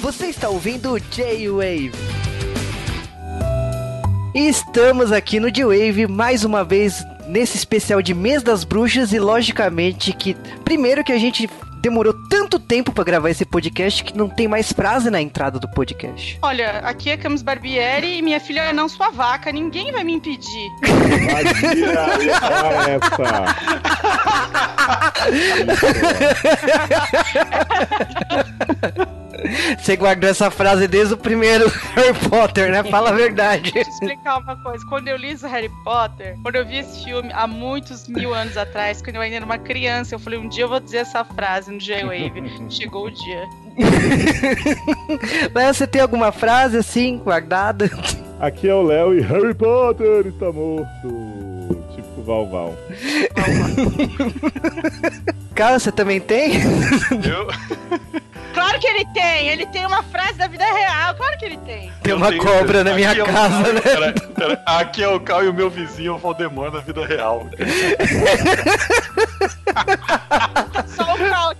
Você está ouvindo o J-Wave. E estamos aqui no J-Wave mais uma vez nesse especial de Mês das Bruxas e logicamente que primeiro que a gente demorou tanto tempo para gravar esse podcast que não tem mais frase na entrada do podcast. Olha, aqui é Camus Barbieri e minha filha é não sua vaca, ninguém vai me impedir. essa. Você guardou essa frase desde o primeiro Harry Potter, né? Fala a verdade. Deixa eu explicar uma coisa. Quando eu li esse Harry Potter, quando eu vi esse filme há muitos mil anos atrás, quando eu ainda era uma criança, eu falei, um dia eu vou dizer essa frase no J-Wave. Chegou o dia. Mas você tem alguma frase assim, guardada? Aqui é o Léo e Harry Potter está morto. Tipo Val Val. Cara, você também tem? Eu, Claro que ele tem! Ele tem uma frase da vida real, claro que ele tem. Tem uma cobra na minha aqui é o casa, Caio- né? pera- pera, aqui é o Cal e o meu vizinho, o Valdemar, na vida real. Só o Cal.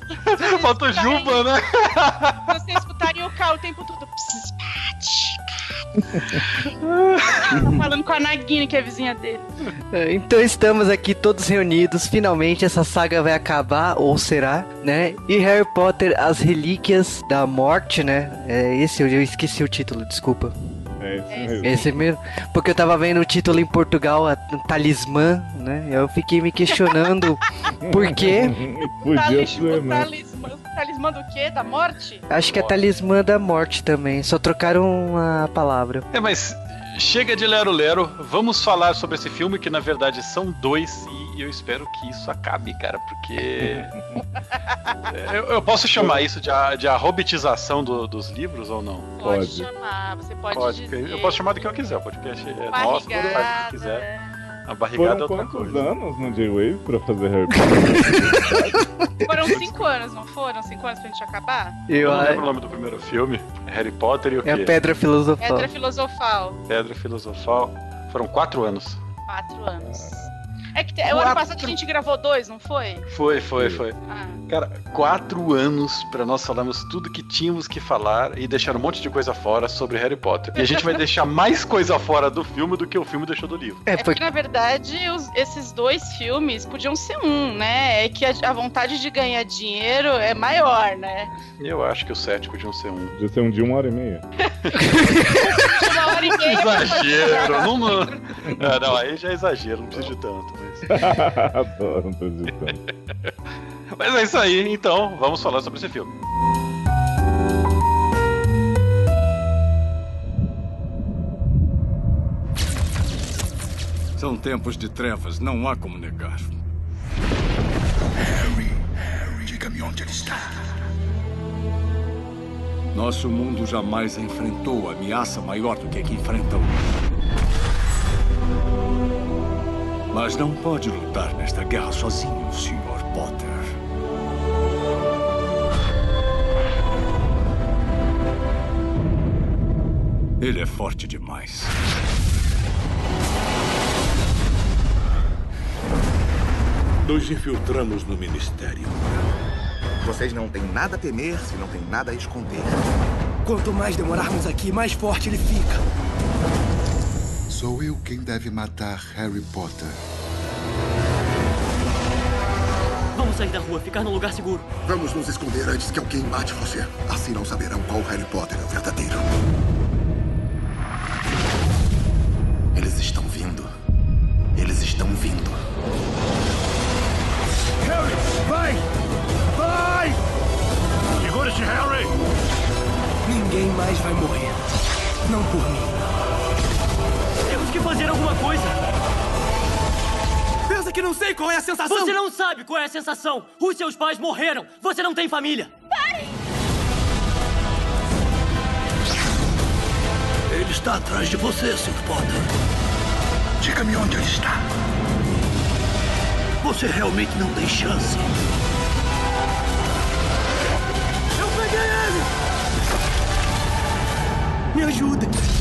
Falta o Juba, né? Se você escutarem o Cal o tempo todo. tá falando com a Nagini, que é a vizinha dele. Então estamos aqui todos reunidos. Finalmente essa saga vai acabar, ou será, né? E Harry Potter, As Relíquias da Morte, né? É esse, eu esqueci o título, desculpa. É isso mesmo. Esse mesmo. Porque eu tava vendo o título em Portugal, a Talismã, né? Eu fiquei me questionando por quê. Podia Talismã, ser, né? talismã, talismã do quê? Da morte? Acho que é Talismã da Morte também. Só trocaram a palavra. É, mas chega de Lero Lero, vamos falar sobre esse filme que na verdade são dois e eu espero que isso acabe, cara, porque. eu, eu posso chamar isso de, a, de a hobitização do- dos livros ou não? Pode, Pode. chamar, você pode, Pode, dizer. eu posso chamar do que eu quiser, o podcast é nosso, pode fazer o que quiser. A barrigada é Foram outra quantos coisa. anos no J-Wave pra fazer Harry Potter? Foram cinco anos, não foram? Cinco anos pra gente acabar? Eu Eu, não lembro o nome do primeiro filme. Harry Potter e o é quê? a Pedra Filosofal. Pedra filosofal. Pedra Filosofal. Foram quatro anos. Quatro anos. É que te- o ano Quatro. passado a gente gravou dois, não foi? Foi, foi, foi. Ah. Cara, quatro anos pra nós falarmos tudo que tínhamos que falar e deixar um monte de coisa fora sobre Harry Potter. E a gente vai deixar mais coisa fora do filme do que o filme deixou do livro. É, É foi porque, na verdade, os- esses dois filmes podiam ser um, né? É que a, a vontade de ganhar dinheiro é maior, né? Eu acho que os sete podiam ser um. Podia ser um de uma hora e meia. De hora e meia. Exagero! não, não... Ah, não, aí já é exagero, não preciso de tanto. Mas... Adoro, não tô acreditando. mas é isso aí, então vamos falar sobre esse filme. São tempos de trevas, não há como negar. Diga-me onde ele está. Nosso mundo jamais enfrentou ameaça maior do que a que enfrentam. Mas não pode lutar nesta guerra sozinho, Sr. Potter. Ele é forte demais. Nos infiltramos no ministério. Vocês não têm nada a temer se não têm nada a esconder. Quanto mais demorarmos aqui, mais forte ele fica. Sou eu quem deve matar Harry Potter. Vamos sair da rua, ficar num lugar seguro. Vamos nos esconder antes que alguém mate você. Assim não saberão qual Harry Potter é o verdadeiro. Harry! Ninguém mais vai morrer. Não por mim. Temos que fazer alguma coisa. Pensa que não sei qual é a sensação? Você não sabe qual é a sensação. Os seus pais morreram. Você não tem família. Ele está atrás de você, Sr. Potter. Diga-me onde ele está. Você realmente não tem chance. Me ajuda.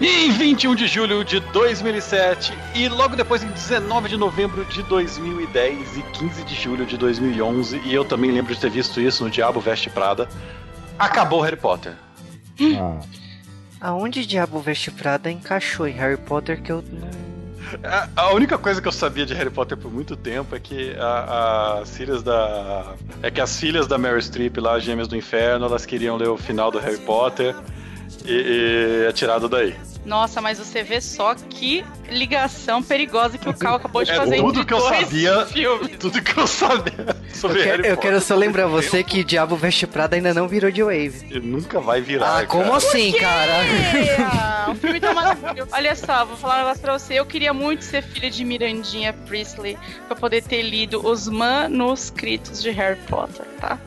E em 21 de julho de 2007 e logo depois em 19 de novembro de 2010 e 15 de julho de 2011, e eu também lembro de ter visto isso no Diabo Veste Prada, acabou Harry Potter. Ah, Aonde Diabo Veste Prada encaixou em Harry Potter que eu. A, a única coisa que eu sabia de Harry Potter por muito tempo é que a- as filhas da. É que as filhas da Mary Streep lá, as Gêmeas do Inferno, elas queriam ler o final do Harry Potter e, e é tirado daí. Nossa, mas você vê só que ligação perigosa que o Cal acabou de É fazer tudo entre que eu sabia. filmes. Tudo que eu sabia Eu sobre quero, Harry eu quero só lembrar você que Diabo Veste Prada ainda não virou de Wave. ele nunca vai virar. Ah, como cara. assim, cara? Ah, o filme tá maravilhoso. Olha só, vou falar um negócio pra você. Eu queria muito ser filha de Mirandinha Priestley pra poder ter lido os manuscritos de Harry Potter, tá?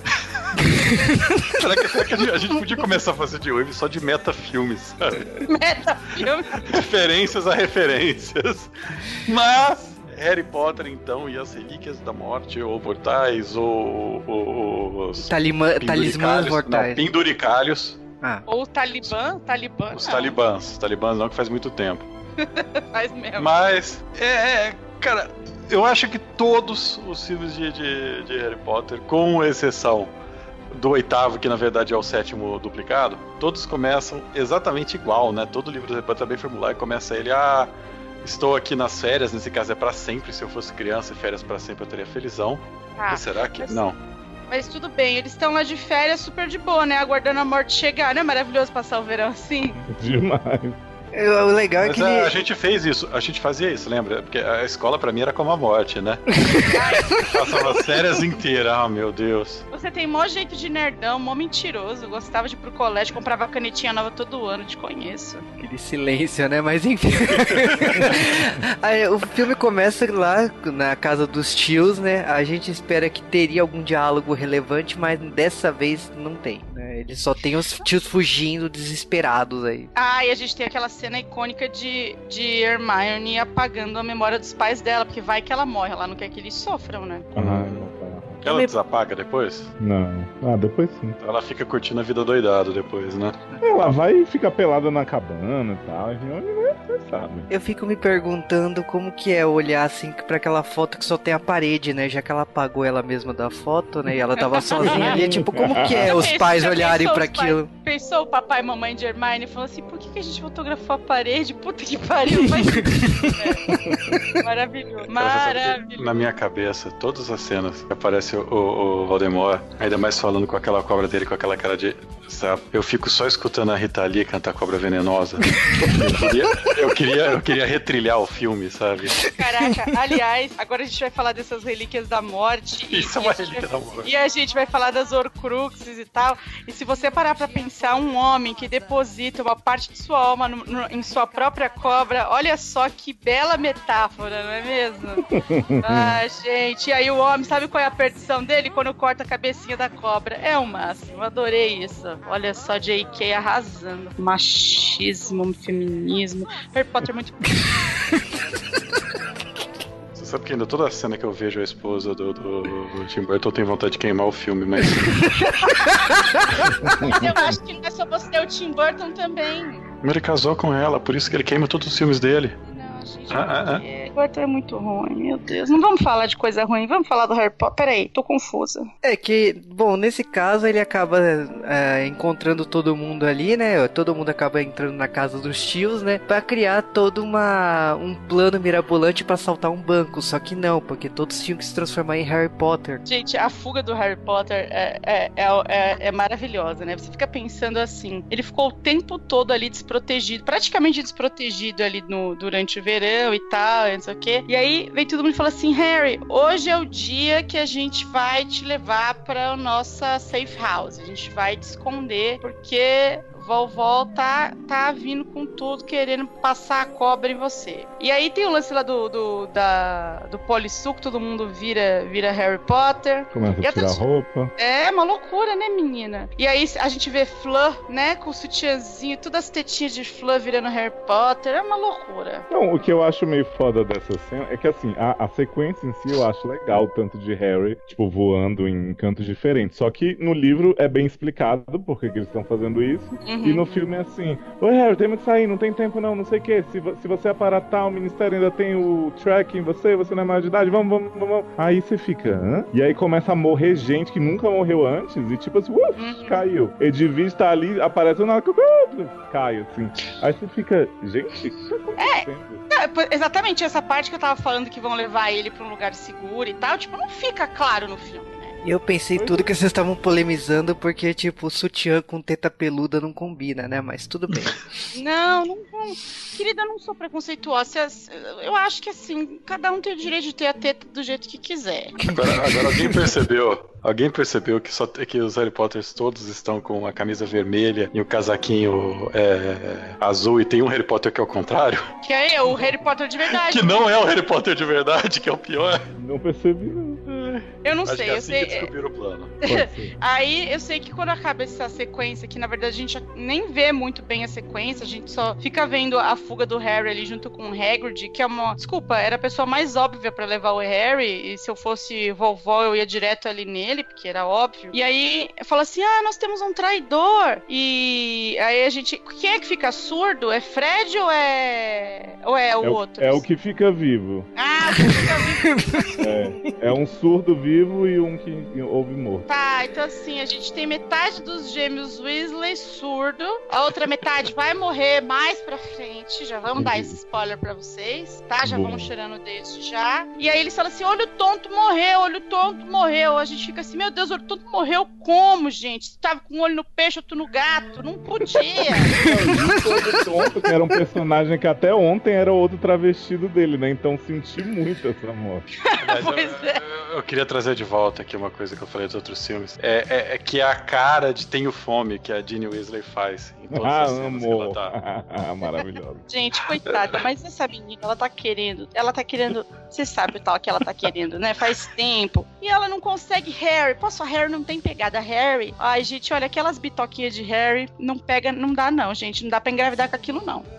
Será que, será que a, gente, podia começar a fazer de Wave só de metafilmes, sabe? Meta filme. referências a referências. Mas Harry Potter, então, e as Relíquias da Morte, ou Mortais, ou, ou os Talimã, talismãs penduricalhos- mortais. Não, penduricalhos. Ah, Ou Talibã. Talibã. Os não, talibãs. Os talibãs não, que faz muito tempo. Faz mesmo. Mas, é, é, cara, eu acho que todos os filmes de, de, de Harry Potter, com exceção do oitavo, que na verdade é o sétimo duplicado, todos começam exatamente igual, né? Todo livro do é bem formular e começa ele, ah, estou aqui nas férias, nesse caso é pra sempre, se eu fosse criança e férias pra sempre eu teria felizão. Tá. Será que? mas- Não. Mas tudo bem, eles estão lá de férias super de boa, né? Aguardando a morte chegar. Não é maravilhoso passar o verão assim? demais. O legal é Mas que a, ele... a gente fez isso, a gente fazia isso, lembra? Porque a escola pra mim era como a morte, né? Passava as férias inteiras, ah, meu Deus. Você tem mó jeito de nerdão, mó mentiroso. Gostava de ir pro colégio, comprava canetinha nova todo ano, te conheço. Aquele silêncio, né? Mas enfim. Aí, o filme começa lá na casa dos tios, né? A gente espera que teria algum diálogo relevante, mas dessa vez não tem, né? Ele só tem os tios fugindo desesperados aí. Ah, e a gente tem aquela cena icônica de, de Hermione apagando a memória dos pais dela, porque vai que ela morre, ela não quer que eles sofram, né? Ah, Ela desapaga depois? Não. Ah, depois sim. Ela fica curtindo a vida doidado depois, né? Ela vai e fica pelada na cabana e tal. Enfim, onde vai, você sabe. Eu fico me perguntando como que é olhar assim pra aquela foto que só tem a parede, né? Já que ela apagou ela mesma da foto, né? E ela tava sozinha ali, tipo, como que é os pais olharem pais- aquilo? Pensou o papai e mamãe de Hermione e falou assim: por que, que a gente fotografou a parede? Puta que pariu, mas. É. Maravilhoso. Maravilhoso. Na minha cabeça, todas as cenas que aparece o, o, ainda mais falando com aquela cobra dele, com aquela cara de. Sabe? Eu fico só escutando a Rita Lee cantar Cobra Venenosa. Eu queria, eu queria, eu queria retrilhar o filme, sabe? Caraca, aliás, agora a gente vai falar dessas relíquias da morte. e- Isso é e uma a gente relíquia vai- da morte. E a gente vai falar das Horcruxes e tal. E se você parar pra pensar, um homem que deposita uma parte de sua alma no- no- em sua própria cobra, olha só que bela metáfora, não é mesmo? ah, gente. E aí o homem, sabe qual é a perdição dele? Quando corta a cabecinha da cobra. É o máximo. Adorei isso. Olha só, J.K. arrasando. Machismo, feminismo. Harry Potter é muito Você sabe que ainda toda cena que eu vejo a esposa do, do, do Tim Burton tenho vontade de queimar o filme, mas. Mas eu acho que não é só você, o Tim Burton também. Ele casou com ela, por isso que ele queima todos os filmes dele. Gente. Ah, ah, ah. é, é muito ruim, meu Deus. Não vamos falar de coisa ruim, vamos falar do Harry Potter. Peraí, tô confusa. É que, bom, nesse caso ele acaba é, encontrando todo mundo ali, né? Todo mundo acaba entrando na casa dos tios, né? Pra criar todo uma, um plano mirabolante pra assaltar um banco. Só que não, porque todos tinham que se transformar em Harry Potter. Gente, a fuga do Harry Potter é, é, é, é- é maravilhosa, né? Você fica pensando assim, ele ficou o tempo todo ali desprotegido, praticamente desprotegido ali no, durante o verão e tal, e não sei o quê. E aí vem todo mundo e fala assim, Harry, hoje é o dia que a gente vai te levar pra nossa safe house. A gente vai te esconder, porque vovó tá, tá vindo com tudo, querendo passar a cobra em você. E aí tem o lance lá do, do, da, do polissuco, todo mundo vira, vira Harry Potter. Começa E a tirar roupa. É uma loucura, né, menina? E aí a gente vê Fleur, né, com o sutiãzinho, todas as tetinhas de Fleur virando Harry Potter. É uma loucura. Não, o que eu acho meio foda dessa cena é que, assim, a, a sequência em si eu acho legal, tanto de Harry, tipo, voando em cantos diferentes. Só que no livro é bem explicado por que que eles estão fazendo isso. Uhum. E no filme é assim: Oi, Harry, temos que sair, não tem tempo não, não sei o quê. Se, se você aparar tal, o ministério ainda tem o track em você, você não é maior de idade, vamos, vamos, vamos. Aí você fica, hã? E aí começa a morrer gente que nunca morreu antes e, tipo assim, uf, Uhum. caiu. Edwige tá ali, aparece na hora que cai, assim. Aí você fica, gente, o que tá acontecendo? É, pô, exatamente essa parte que eu tava falando que vão levar ele pra um lugar seguro e tal, tipo, não fica claro no filme, né? E eu pensei tudo que vocês estavam polemizando porque, tipo, sutiã com teta peluda não combina, né? Mas tudo bem. Não, não, não. Querida, eu não sou preconceituosa. Eu acho que assim, cada um tem o direito de ter a teta do jeito que quiser. Agora, agora alguém percebeu? Alguém percebeu que só que os Harry Potters todos estão com a camisa vermelha e o casaquinho é, azul e tem um Harry Potter que é o contrário? Que é o Harry Potter de verdade. Que não é o Harry Potter de verdade, que é o pior. Não percebi, não. Eu não Acho sei, que é eu assim sei. que descobriram o plano. Aí eu sei que quando acaba essa sequência, que na verdade a gente nem vê muito bem a sequência, a gente só fica vendo a fuga do Harry ali junto com o Hagrid, que é uma. Desculpa, era a pessoa mais óbvia pra levar o Harry, e se eu fosse vovó eu ia direto ali nele, porque era óbvio. E aí fala assim: ah, nós temos um traidor. E aí a gente. Quem é que fica surdo? É Fred ou é. Ou é o É o, outro? é o que fica vivo. Ah, o que fica vivo. É, é um surdo vivo e um que ouve morto. Tá, então assim, a gente tem metade dos gêmeos Weasley surdo, a outra metade vai morrer mais pra frente, já vamos dar esse spoiler pra vocês, tá? Já Bom. vamos cheirando desde já. E aí eles falam assim, olho tonto morreu, olho tonto morreu. A gente fica assim, meu Deus, olho tonto morreu como, gente? Você tava com um olho no peixe, outro no gato, não podia. Todo tonto, que era um personagem que até ontem era outro travestido dele, né? Então senti muito essa morte. Eu, Pois é. eu- eu queria trazer de volta aqui uma coisa que eu falei dos outros filmes. É, é- é que é a cara de Tenho Fome que a Ginny Weasley faz em todas Ah, as cenas que ela amor. tá. Maravilhoso. Gente, coitada, mas essa menina, ela tá querendo, ela tá querendo, você sabe o tal que ela tá querendo, né? Faz tempo. E ela não consegue Harry. Posso, a Harry não tem pegada Harry. Ai, gente, olha, aquelas bitoquinhas de Harry não pega, não dá não, gente. Não dá pra engravidar com aquilo, não.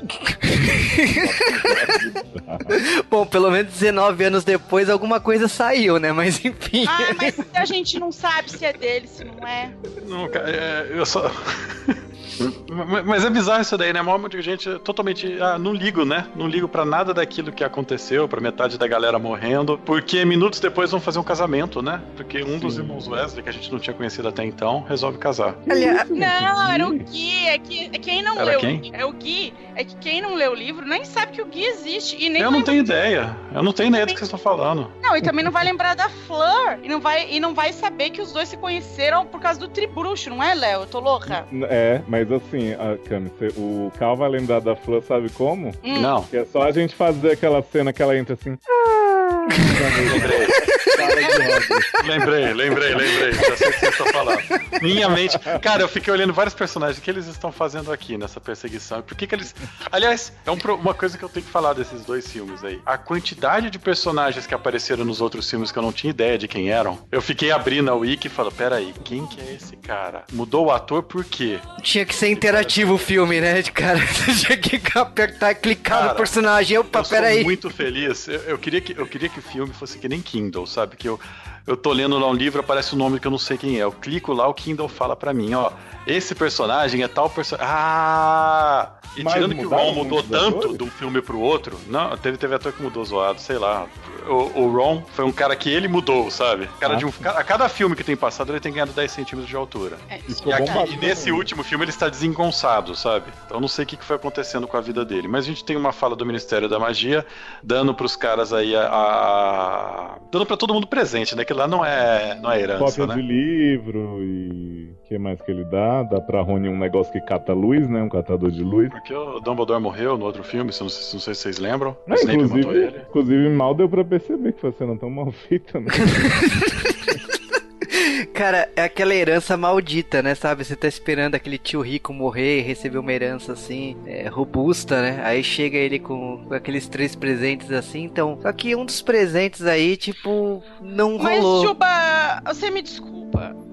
Bom, pelo menos 19 anos depois alguma coisa saiu, né? Mas enfim. Ah, mas a gente não sabe se é dele, se não é. Não, cara, é, eu só. Mas- é bizarro isso daí, né? Mó muita gente totalmente. Ah, não ligo, né? Não ligo pra nada daquilo que aconteceu, pra metade da galera morrendo. Porque minutos depois vão fazer um casamento, né? Porque um dos irmãos Wesley, que a gente não tinha conhecido até então, resolve casar. Aliás, Não, era o Gui. É que é quem não Era leu. quem? É o Gui. É que quem não leu o livro nem sabe que o Gui existe. E nem Eu não tenho ideia. Eu não tenho ideia do que vocês estão falando. Não, e também não vai lembrar da Fleur. E não vai, e não vai saber que os dois se conheceram por causa do tribruxo, não é, Léo? Eu tô louca? É, mas assim, a Cami, o Cal vai lembrar da Flor, sabe como? Não. Que é só a gente fazer aquela cena que ela entra assim. Lembrei. Lembrei, lembrei, lembrei. Já sei o que vocês estão falando. Minha mente. Cara, eu fiquei olhando vários personagens. O que eles estão fazendo aqui nessa perseguição? Por que, que eles. Aliás, é um uma coisa que eu tenho que falar desses dois filmes aí. A quantidade de personagens que apareceram nos outros filmes que eu não tinha ideia de quem eram. Eu fiquei abrindo a wiki e falando: peraí, quem que é esse cara? Mudou o ator por quê? Tinha que ser interativo o filme, né? De cara, você tinha que apertar e clicar Cara, no personagem. Opa, eu peraí. muito feliz. Eu, eu queria que, eu queria que o filme fosse que nem Kindle, sabe? Que eu, eu tô lendo lá um livro, aparece um nome que eu não sei quem é. Eu clico lá, o Kindle fala pra mim, ó. Esse personagem é tal personagem. Ah! E Mas tirando que o Ron mudou tanto de um filme pro outro. Não, teve, teve ator que mudou zoado, sei lá. O, o Ron foi um cara que ele mudou, sabe? Cara Ah. de um, a cada filme que tem passado, ele tem ganhado 10 centímetros de altura. É, E ficou aqui- e nesse também. último filme ele está desengonçado, sabe? Então eu não sei o que foi acontecendo com a vida dele. Mas a gente tem uma fala do Ministério da Magia dando pros caras aí a. a- dando pra todo mundo presente, né? Que lá não é, não é herança, Cópia né? de livro e. O que mais que ele dá? Dá pra Rony um negócio que cata luz, né? Um catador de luz. Porque o Dumbledore morreu no outro filme, se não, sei- não sei se vocês lembram. É, inclusive, inclusive, mal deu pra perceber que uma cena tão mal feita, né? Cara, é aquela herança maldita, né? Sabe? Você tá esperando aquele tio rico morrer e receber uma herança assim, é, robusta, né? Aí chega ele com, com aqueles três presentes assim, então. Só que um dos presentes aí, tipo, não Mas, rolou. Juba, você me desculpa.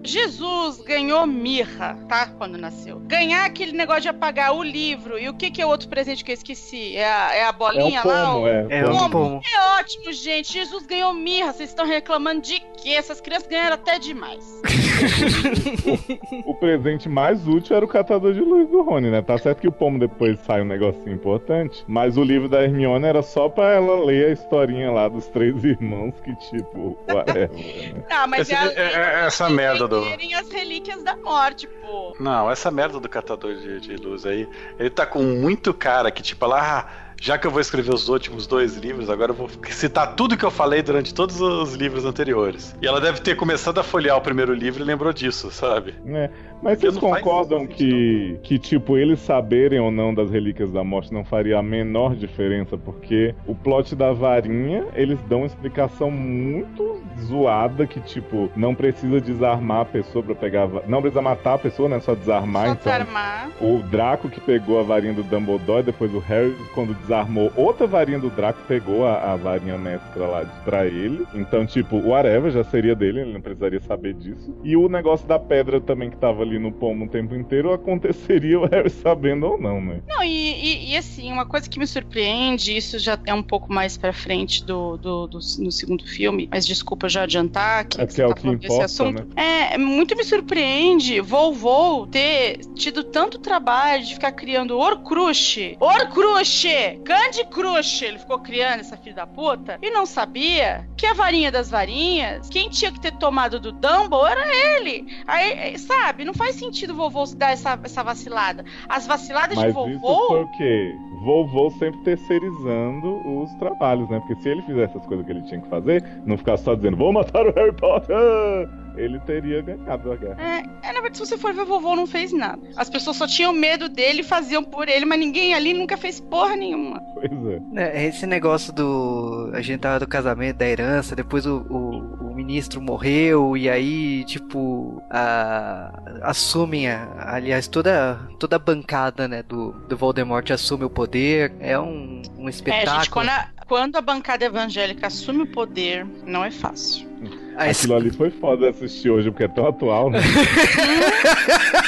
Jesus ganhou mirra, tá? Quando nasceu. Ganhar aquele negócio de apagar o livro. E o que, que é o outro presente que eu esqueci? É a, é a bolinha É o lá? pomo, o- é. É pomo. É ótimo, gente. Jesus ganhou mirra. Vocês estão reclamando de quê? Essas crianças ganharam até demais. O presente mais útil era o catador de luz do Rony, né? Tá certo que o pomo depois sai um negocinho importante, mas o livro da Hermione era só pra ela ler a historinha lá dos três irmãos que, tipo, whatever, né? Mas Esse- é, a é- é- essa merda do- as relíquias da morte, pô. Não, essa merda do catador de, de luz aí, ele tá com muito cara que, tipo, lá, ah, já que eu vou escrever os últimos dois livros, agora eu vou citar tudo que eu falei durante todos os livros anteriores. E ela deve ter começado a folhear o primeiro livro e lembrou disso, sabe? É, Mas vocês concordam que, que, tipo, eles saberem ou não das relíquias da morte não faria a menor diferença? Porque o plot da varinha, eles dão uma explicação muito zoada que, tipo, não precisa desarmar a pessoa pra pegar a va- Não precisa matar a pessoa, né? Só desarmar, Só então. desarmar. O Draco que pegou a varinha do Dumbledore, depois o Harry, quando desarmou outra varinha do Draco, pegou a, a varinha mestra lá pra ele. Então, tipo, o Areva já seria dele, ele não precisaria saber disso. E o negócio da pedra também que tava ali no pomo o tempo inteiro, aconteceria o Harry sabendo ou não, né? Não, e, e- e, assim, uma coisa que me surpreende, isso já é um pouco mais pra frente do, do, do- no segundo filme, mas desculpa já adiantar que É você é o tá que falando desse importa, assunto. né? É, muito me surpreende Vovô ter tido tanto trabalho de ficar criando Horcrux, Horcrux, Candy Crush, ele ficou criando essa filha da puta, e não sabia que a varinha das varinhas, quem tinha que ter tomado do Dumble era ele. Aí, sabe, não faz sentido o vovô dar essa, essa vacilada. As vaciladas Mas de isso vovô. foi o quê? Vovô sempre terceirizando os trabalhos, né? Porque se ele fizesse as coisas que ele tinha que fazer, não ficasse só dizendo, vou matar o Harry Potter, ele teria ganhado a guerra. É, é, na verdade, se você for ver, vovô não fez nada. As pessoas só tinham medo dele e faziam por ele, mas ninguém ali nunca fez porra nenhuma. Pois é. É, esse negócio do. A gente tava do casamento, da herança, depois o, o ministro morreu, e aí, tipo, a, assumem, a, aliás, toda, toda a bancada, né, do, do Voldemort assume o poder. É um, um É, espetáculo. gente, quando a, quando a bancada evangélica assume o poder, não é fácil. Aquilo ali foi foda assistir hoje, porque é tão atual, né?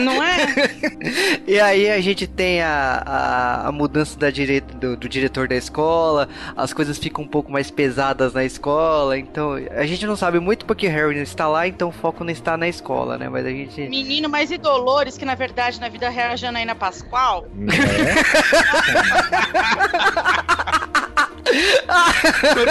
Não é? E aí a gente tem a, a, a mudança da dire... do, do diretor da escola, as coisas ficam um pouco mais pesadas na escola, então a gente não sabe muito porque Harry não está lá, então o foco não está na escola, né? Mas a gente. Menino mais e Dolores, que na verdade na vida real é a Janaína Pascoal. É?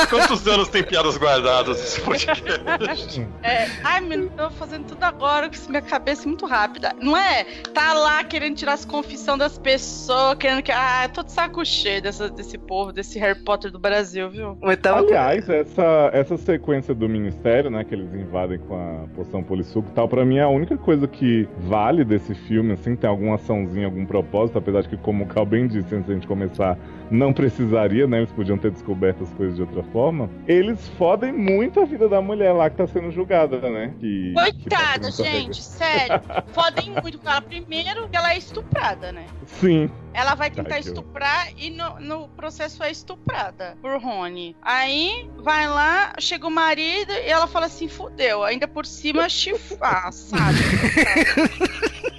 Quantos- anos tem piadas guardadas esse podcast? É, ai, menino, tô fazendo tudo agora com minha cabeça é muito rápida. Não é? Tá lá querendo tirar as confissões das pessoas, querendo que. Ah, tô de saco cheio dessa, desse povo, desse Harry Potter do Brasil, viu? Tava- Aliás, essa, essa sequência do ministério, né, que eles invadem com a poção polissuco e tal, pra mim é a única coisa que vale desse filme, assim, tem alguma açãozinha, algum propósito, apesar de que, como o Cal bem disse antes da gente começar, não precisaria, né, eles podiam ter descoberto as coisas de outra forma. Eles fodem muito a vida da mulher lá que tá sendo julgada, né? Que, Coitada, tipo, gente, sério. Fodem muito com ela. Primeiro, que ela é estuprada, né? Sim. Ela vai tentar Ai, que estuprar e no, no processo é estuprada por Rony. Aí vai lá, chega o marido e ela fala assim: fudeu. Ainda por cima, chifar, sabe?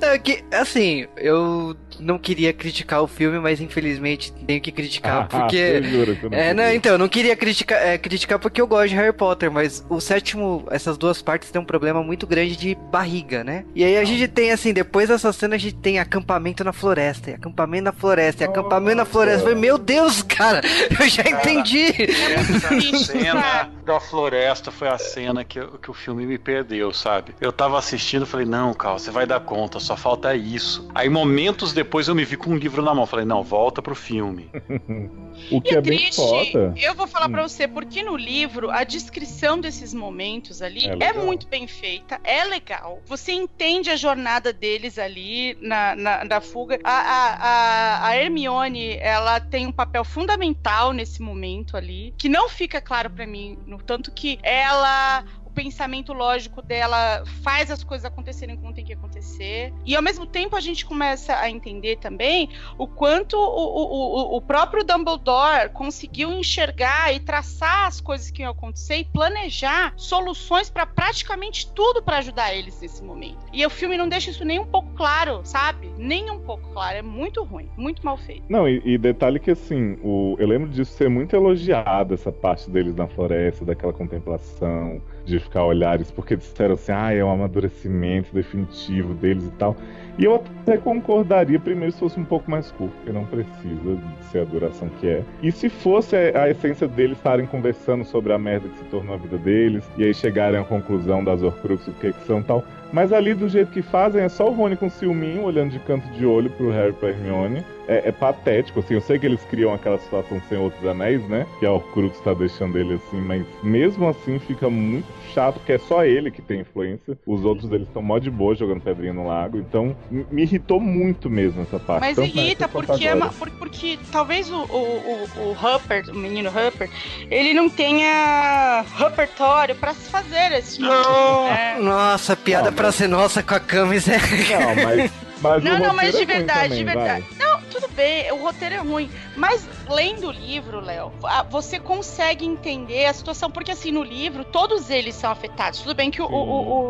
É que, assim, eu não queria criticar o filme, mas infelizmente tenho que criticar, porque. Você jura que É, não, então, eu não queria criticar, é, criticar porque eu gosto de Harry Potter, mas o sétimo, essas duas partes tem um problema muito grande de barriga, né? E aí a gente tem, assim, depois dessa cena a gente tem acampamento na floresta, e acampamento na floresta, e acampamento na floresta. Eu falei, meu Deus, cara, eu já entendi. Essa cena da floresta foi a cena que, que o filme me perdeu, sabe? Eu tava assistindo e falei, não, Cal, você vai dar conta, só falta isso. Aí, momentos depois, depois eu me vi com um livro na mão. Falei, não, volta pro filme. o que E é, é bem triste, foda. eu vou falar Hum. pra você, porque no livro a descrição desses momentos ali É é, muito bem feita, é legal. Você entende a jornada deles ali na, na, na fuga. A, a, a, a Hermione, ela tem um papel fundamental nesse momento ali, que não fica claro pra mim, no tanto que ela pensamento lógico dela faz as coisas acontecerem como tem que acontecer. E ao mesmo tempo a gente começa a entender também o quanto o, o, o, próprio Dumbledore conseguiu enxergar e traçar as coisas que iam acontecer e planejar soluções para praticamente tudo para ajudar eles nesse momento. E o filme não deixa isso nem um pouco claro, sabe? Nem um pouco claro. É muito ruim, muito mal feito. Não, e, e detalhe que assim, o, eu lembro disso ser muito elogiado, essa parte deles na floresta, daquela contemplação, de ficar olhares, porque disseram assim, ah, é um amadurecimento definitivo deles e tal. E eu até concordaria primeiro se fosse um pouco mais curto, porque não precisa ser a duração que é. E se fosse a, essência deles estarem conversando sobre a merda que se tornou a vida deles, e aí chegarem à conclusão das Horcruxes, o que que são tal. Mas ali, do jeito que fazem, é só o Rony com ciúminho, olhando de canto de olho pro Harry e pra Hermione. É, é patético, assim. Eu sei que eles criam aquela situação sem outros anéis, né? Que a Horcrux tá deixando ele assim, mas mesmo assim fica muito chato, porque é só ele que tem influência. Os outros, eles estão mó de boa jogando pedrinha no lago. Então, me irritou muito mesmo essa parte. Mas Tanto irrita quanto porque, é uma- por- porque talvez o, o, o, o Hupper, o menino Hupper, ele não tenha repertório pra se fazer esse tipo de coisa, né? Nossa, piada Não, pra ser nossa com a Camis é. Não, mas. mas Não, o não, mas de é verdade, também, de verdade. Não, tudo bem, o roteiro é ruim. Mas lendo o livro, Léo, a- você consegue entender a situação, porque assim, no livro, todos eles são afetados. Tudo bem que o, o,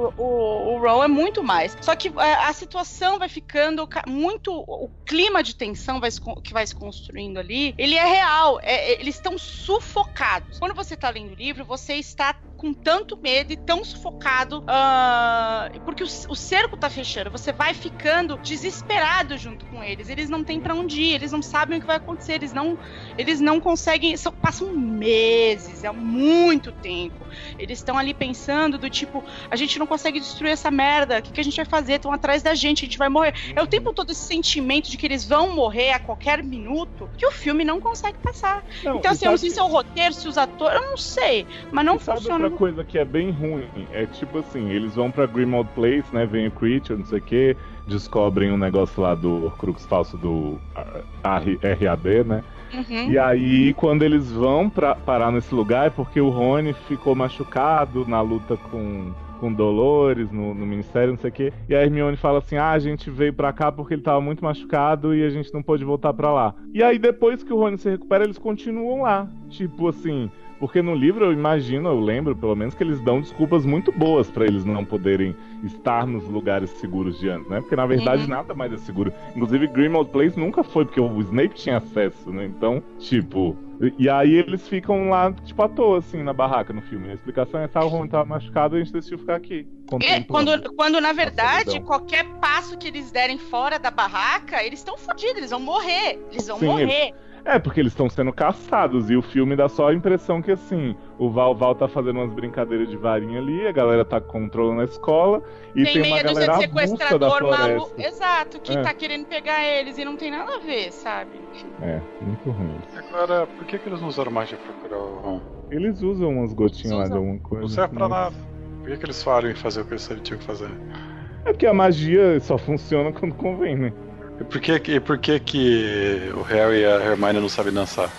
o, o, o Ron é muito mais. Só que é, a situação vai ficando ca- muito. O clima de tensão vai que vai se construindo ali, ele é real. é- é- eles estão sufocados. Quando você tá lendo o livro, você está com tanto medo e tão sufocado, ah, porque o, o cerco tá fechando. Você vai ficando desesperado junto com eles. Eles não têm pra onde ir, eles não sabem o que vai acontecer, eles não, eles não conseguem. são- passam meses, é muito tempo. Eles estão ali pensando do tipo, a gente não consegue destruir essa merda. O que, que a gente vai fazer? Estão atrás da gente, a gente vai morrer. É o tempo todo esse sentimento de que eles vão morrer a qualquer minuto que o filme não consegue passar. Não, então, assim, eu não sei se é o roteiro, se os atores, eu não sei. Mas não funciona. Outra coisa que é bem ruim? É tipo assim, eles vão pra Grimmauld Place, né? Vem o Creature, não sei o que, descobrem um negócio lá do Horcrux falso do ah, R- RAD, né? Uhum. E aí, quando eles vão pra, parar nesse lugar, é porque o Rony ficou machucado na luta com, com Dolores, no, no Ministério, não sei o quê. E a Hermione fala assim: ah, a gente veio pra cá porque ele tava muito machucado e a gente não pôde voltar pra lá. E aí, depois que o Rony se recupera, eles continuam lá. Tipo assim. Porque no livro eu imagino, eu lembro pelo menos que eles dão desculpas muito boas pra eles não poderem estar nos lugares seguros de antes, né? Porque na verdade Uhum. nada mais é seguro. Inclusive Grimmauld Place nunca foi porque o Snape tinha acesso, né? Então, tipo, e- aí eles ficam lá tipo à toa assim na barraca no filme. A explicação é tá, o Rony tava machucado e a gente decidiu ficar aqui. É, quando, quando na verdade, qualquer passo que eles derem fora da barraca, eles estão fodidos, eles vão morrer. Eles vão Sim, morrer. É, porque eles estão sendo caçados e o filme dá só a impressão que assim, o Val Val tá fazendo umas brincadeiras de varinha ali, a galera tá controlando a escola e tem, tem uma de galera da sequestrador maluco. Exato, que É. tá querendo pegar eles e não tem nada a ver, sabe? É, muito ruim. Agora, por que, que eles não usaram magia pra curar o Ron? Eles usam umas gotinhas lá de Usam. alguma coisa. Não serve pra mas- nada. Por que, que eles falaram em fazer o que eles tinham que fazer? É porque a magia só funciona quando convém, né? E por que, e por que, que o Harry e a Hermione não sabem dançar?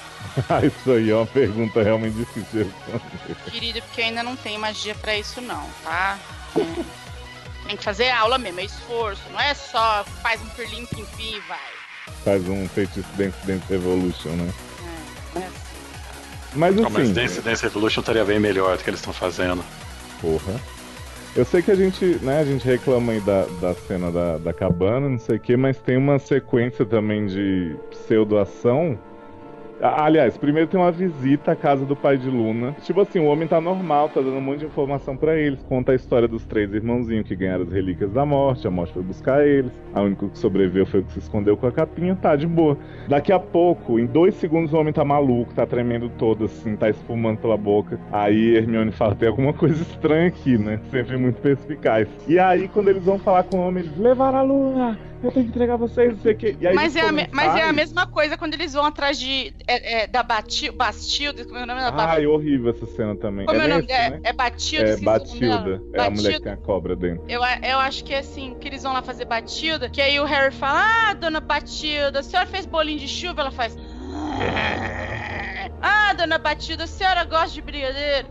Isso aí é uma pergunta realmente difícil de responder. Querido, porque ainda não tem magia pra isso, não, tá? É. Tem que fazer aula mesmo, é esforço. Não é só faz um perlim pim pim e vai. Faz um feitiço Dance Dance Evolution, né? É, não é assim. Mas Não, mas assim, Dance Dance Evolution estaria bem melhor do que eles estão fazendo. porra. Eu sei que a gente, né, a gente reclama aí da, da cena da, da cabana, não sei o que, mas tem uma sequência também de pseudoação. A- Aliás, primeiro tem uma visita à casa do pai de Luna. Tipo assim, o homem tá normal, tá dando um monte de informação pra eles. Conta a história dos três irmãozinhos que ganharam as relíquias da morte. A morte foi buscar eles. A única que sobreviveu foi o que se escondeu com a capinha. Tá, de boa. Daqui a pouco, em dois segundos, o homem tá maluco, tá tremendo todo, assim, tá espumando pela boca. Aí Hermione fala: tem alguma coisa estranha aqui, né? Sempre muito perspicaz. E aí, quando eles vão falar com o homem, eles levaram a Luna! Eu tenho que entregar vocês, não sei o quê. Mas é, a me- mas é a mesma coisa quando eles vão atrás de. é- é, da Bati- Bastilda. Como é o nome da Ai, horrível essa cena também. Como é o nome dela? né? É Batilda? É. Batilda. É a mulher que Batilda. tem a cobra dentro. Eu, eu acho que é assim, que eles vão lá fazer Batilda, que aí o Harry fala, ah, dona Batilda, a senhora fez bolinho de chuva? Ela faz... Ah, dona Batilda, a senhora gosta de brigadeiro?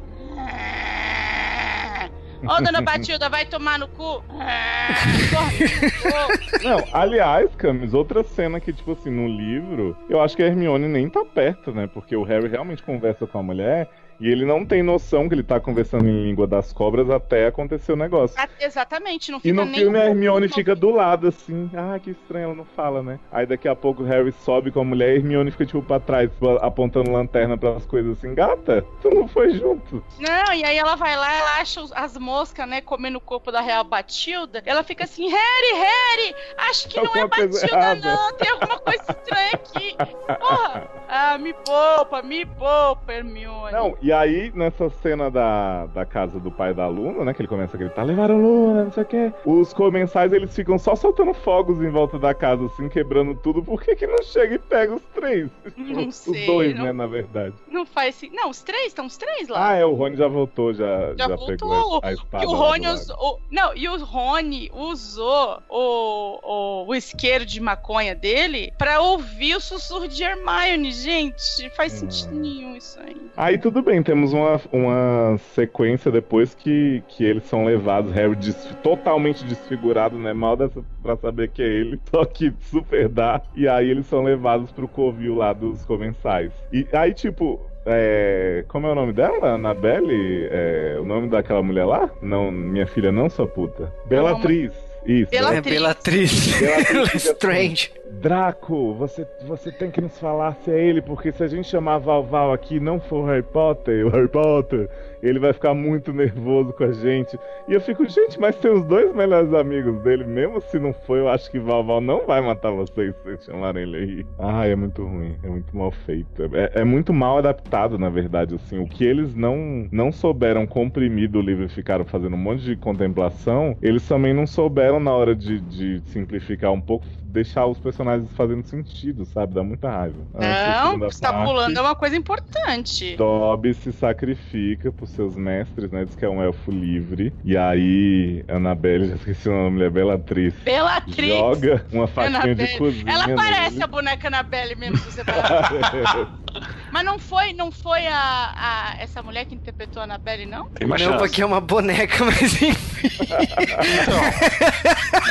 Ó, dona Batilda, vai tomar no cu? Não, aliás, Camis, outra cena que, tipo assim, no livro, eu acho que a Hermione nem tá perto, né? Porque o Harry realmente conversa com a mulher e ele não tem noção que ele tá conversando em língua das cobras até acontecer o negócio. Exatamente, não E fica no nem... filme a Hermione fica do lado, assim. Ah, que estranho, ela não fala, né? Aí daqui a pouco o Harry sobe com a mulher e a Hermione fica, tipo, pra trás, tipo, apontando lanterna pras coisas assim. Gata, tu não foi junto. Não, e aí ela vai lá, ela acha as moscas, né, comendo o corpo da Real Batilda. Ela fica assim, Harry, Harry, acho que não é Alguma Batilda, errada." não, tem alguma coisa estranha aqui. Porra! Ah, me poupa, me poupa, Hermione. Não, e aí, nessa cena da, da casa do pai da Luna, né? Que ele começa a gritar, levaram Luna, não sei o quê. Os comensais, eles ficam só soltando fogos em volta da casa, assim, quebrando tudo. Por que que não chega e pega os três? Não os sei, dois, não- né, na verdade. Não faz assim. Não, os três, estão os três lá. Ah, é, o Rony já voltou, já, Já já, voltou. pegou a espada. Que o Rony usou. Não, e o Rony usou o, o, o isqueiro de maconha dele pra ouvir o sussurro de Hermione, gente. Faz Hum. sentido nenhum isso aí. Aí tudo bem, temos uma, uma sequência depois que, que eles são levados, Harry des- totalmente desfigurado, né? Mal dessa pra saber que é ele, só que super dá. E aí eles são levados pro covil lá dos comensais. E aí, tipo. É, como é o nome dela? Annabelle? É, o nome daquela mulher lá? Não, minha filha não, sua puta. Belatriz. Isso. É né? Bellatriz. Bellatriz fica Strange. Draco, você, você tem que nos falar se é ele, porque se a gente chamar Val Val aqui não for Harry Potter, o Harry Potter, ele vai ficar muito nervoso com a gente. E eu fico, gente, mas tem os dois melhores amigos dele, mesmo se não for, eu acho que Val Val não vai matar vocês se vocês chamarem ele aí. Ah, é muito ruim, é muito mal feito. É, é muito mal adaptado, na verdade, assim. O que eles não, não souberam comprimir do livro e ficaram fazendo um monte de contemplação, eles também não souberam na hora de, de simplificar um pouco, deixar os personagens fazendo sentido, sabe? Dá muita raiva. Não, você tá parte, pulando é uma coisa importante. Dobby se sacrifica por seus mestres, né? Diz que é um elfo livre. E aí, Annabelle, já esqueci o nome da mulher, Bellatriz. Bellatriz. Joga uma faquinha de Annabelle. cozinha. Ela nele. parece a boneca Annabelle mesmo, se você. Mas não foi, não foi a, a- essa mulher que interpretou a Annabelle, não? Tem uma Não, chance. porque é uma boneca, mas enfim.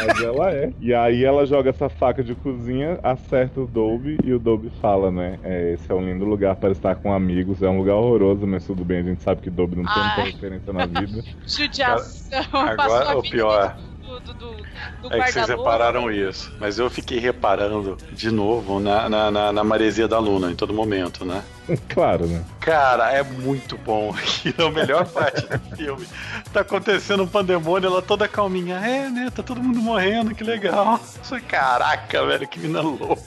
Mas ela é. E aí ela joga essa faca de cozinha, acerta o Dobby e o Dobby fala, né? É, esse é um lindo lugar para estar com amigos. É um lugar horroroso, mas tudo bem. A gente sabe que Dobby não tem muita Ai. referência na vida. Judiação. Agora, Passou a o vida pior. Do, do, do, do É que vocês repararam isso. Mas eu fiquei reparando de novo na, na, na, na maresia da Luna em todo momento, né? claro, né? Cara, é muito bom. É a melhor parte do filme. Tá acontecendo um pandemônio, ela toda calminha. É, né? Tá todo mundo morrendo, que legal. Caraca, velho, que mina louca.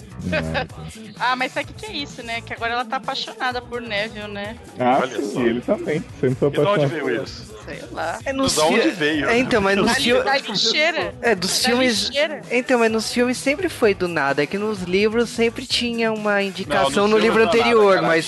Ah, mas sabe o que, que é isso, né? Que agora ela tá apaixonada por Neville, né? Ah, Olha sim, só. e ele também. Sempre E de onde apaixonado. veio isso? Sei lá. É nos Da onde fi- veio? É, então, mas nos Da, filmes. da lixeira. É, dos Da filmes. lixeira. Então, mas nos filmes sempre foi do nada. É que nos livros sempre tinha uma indicação Não, no livro nada, anterior, cara. mas.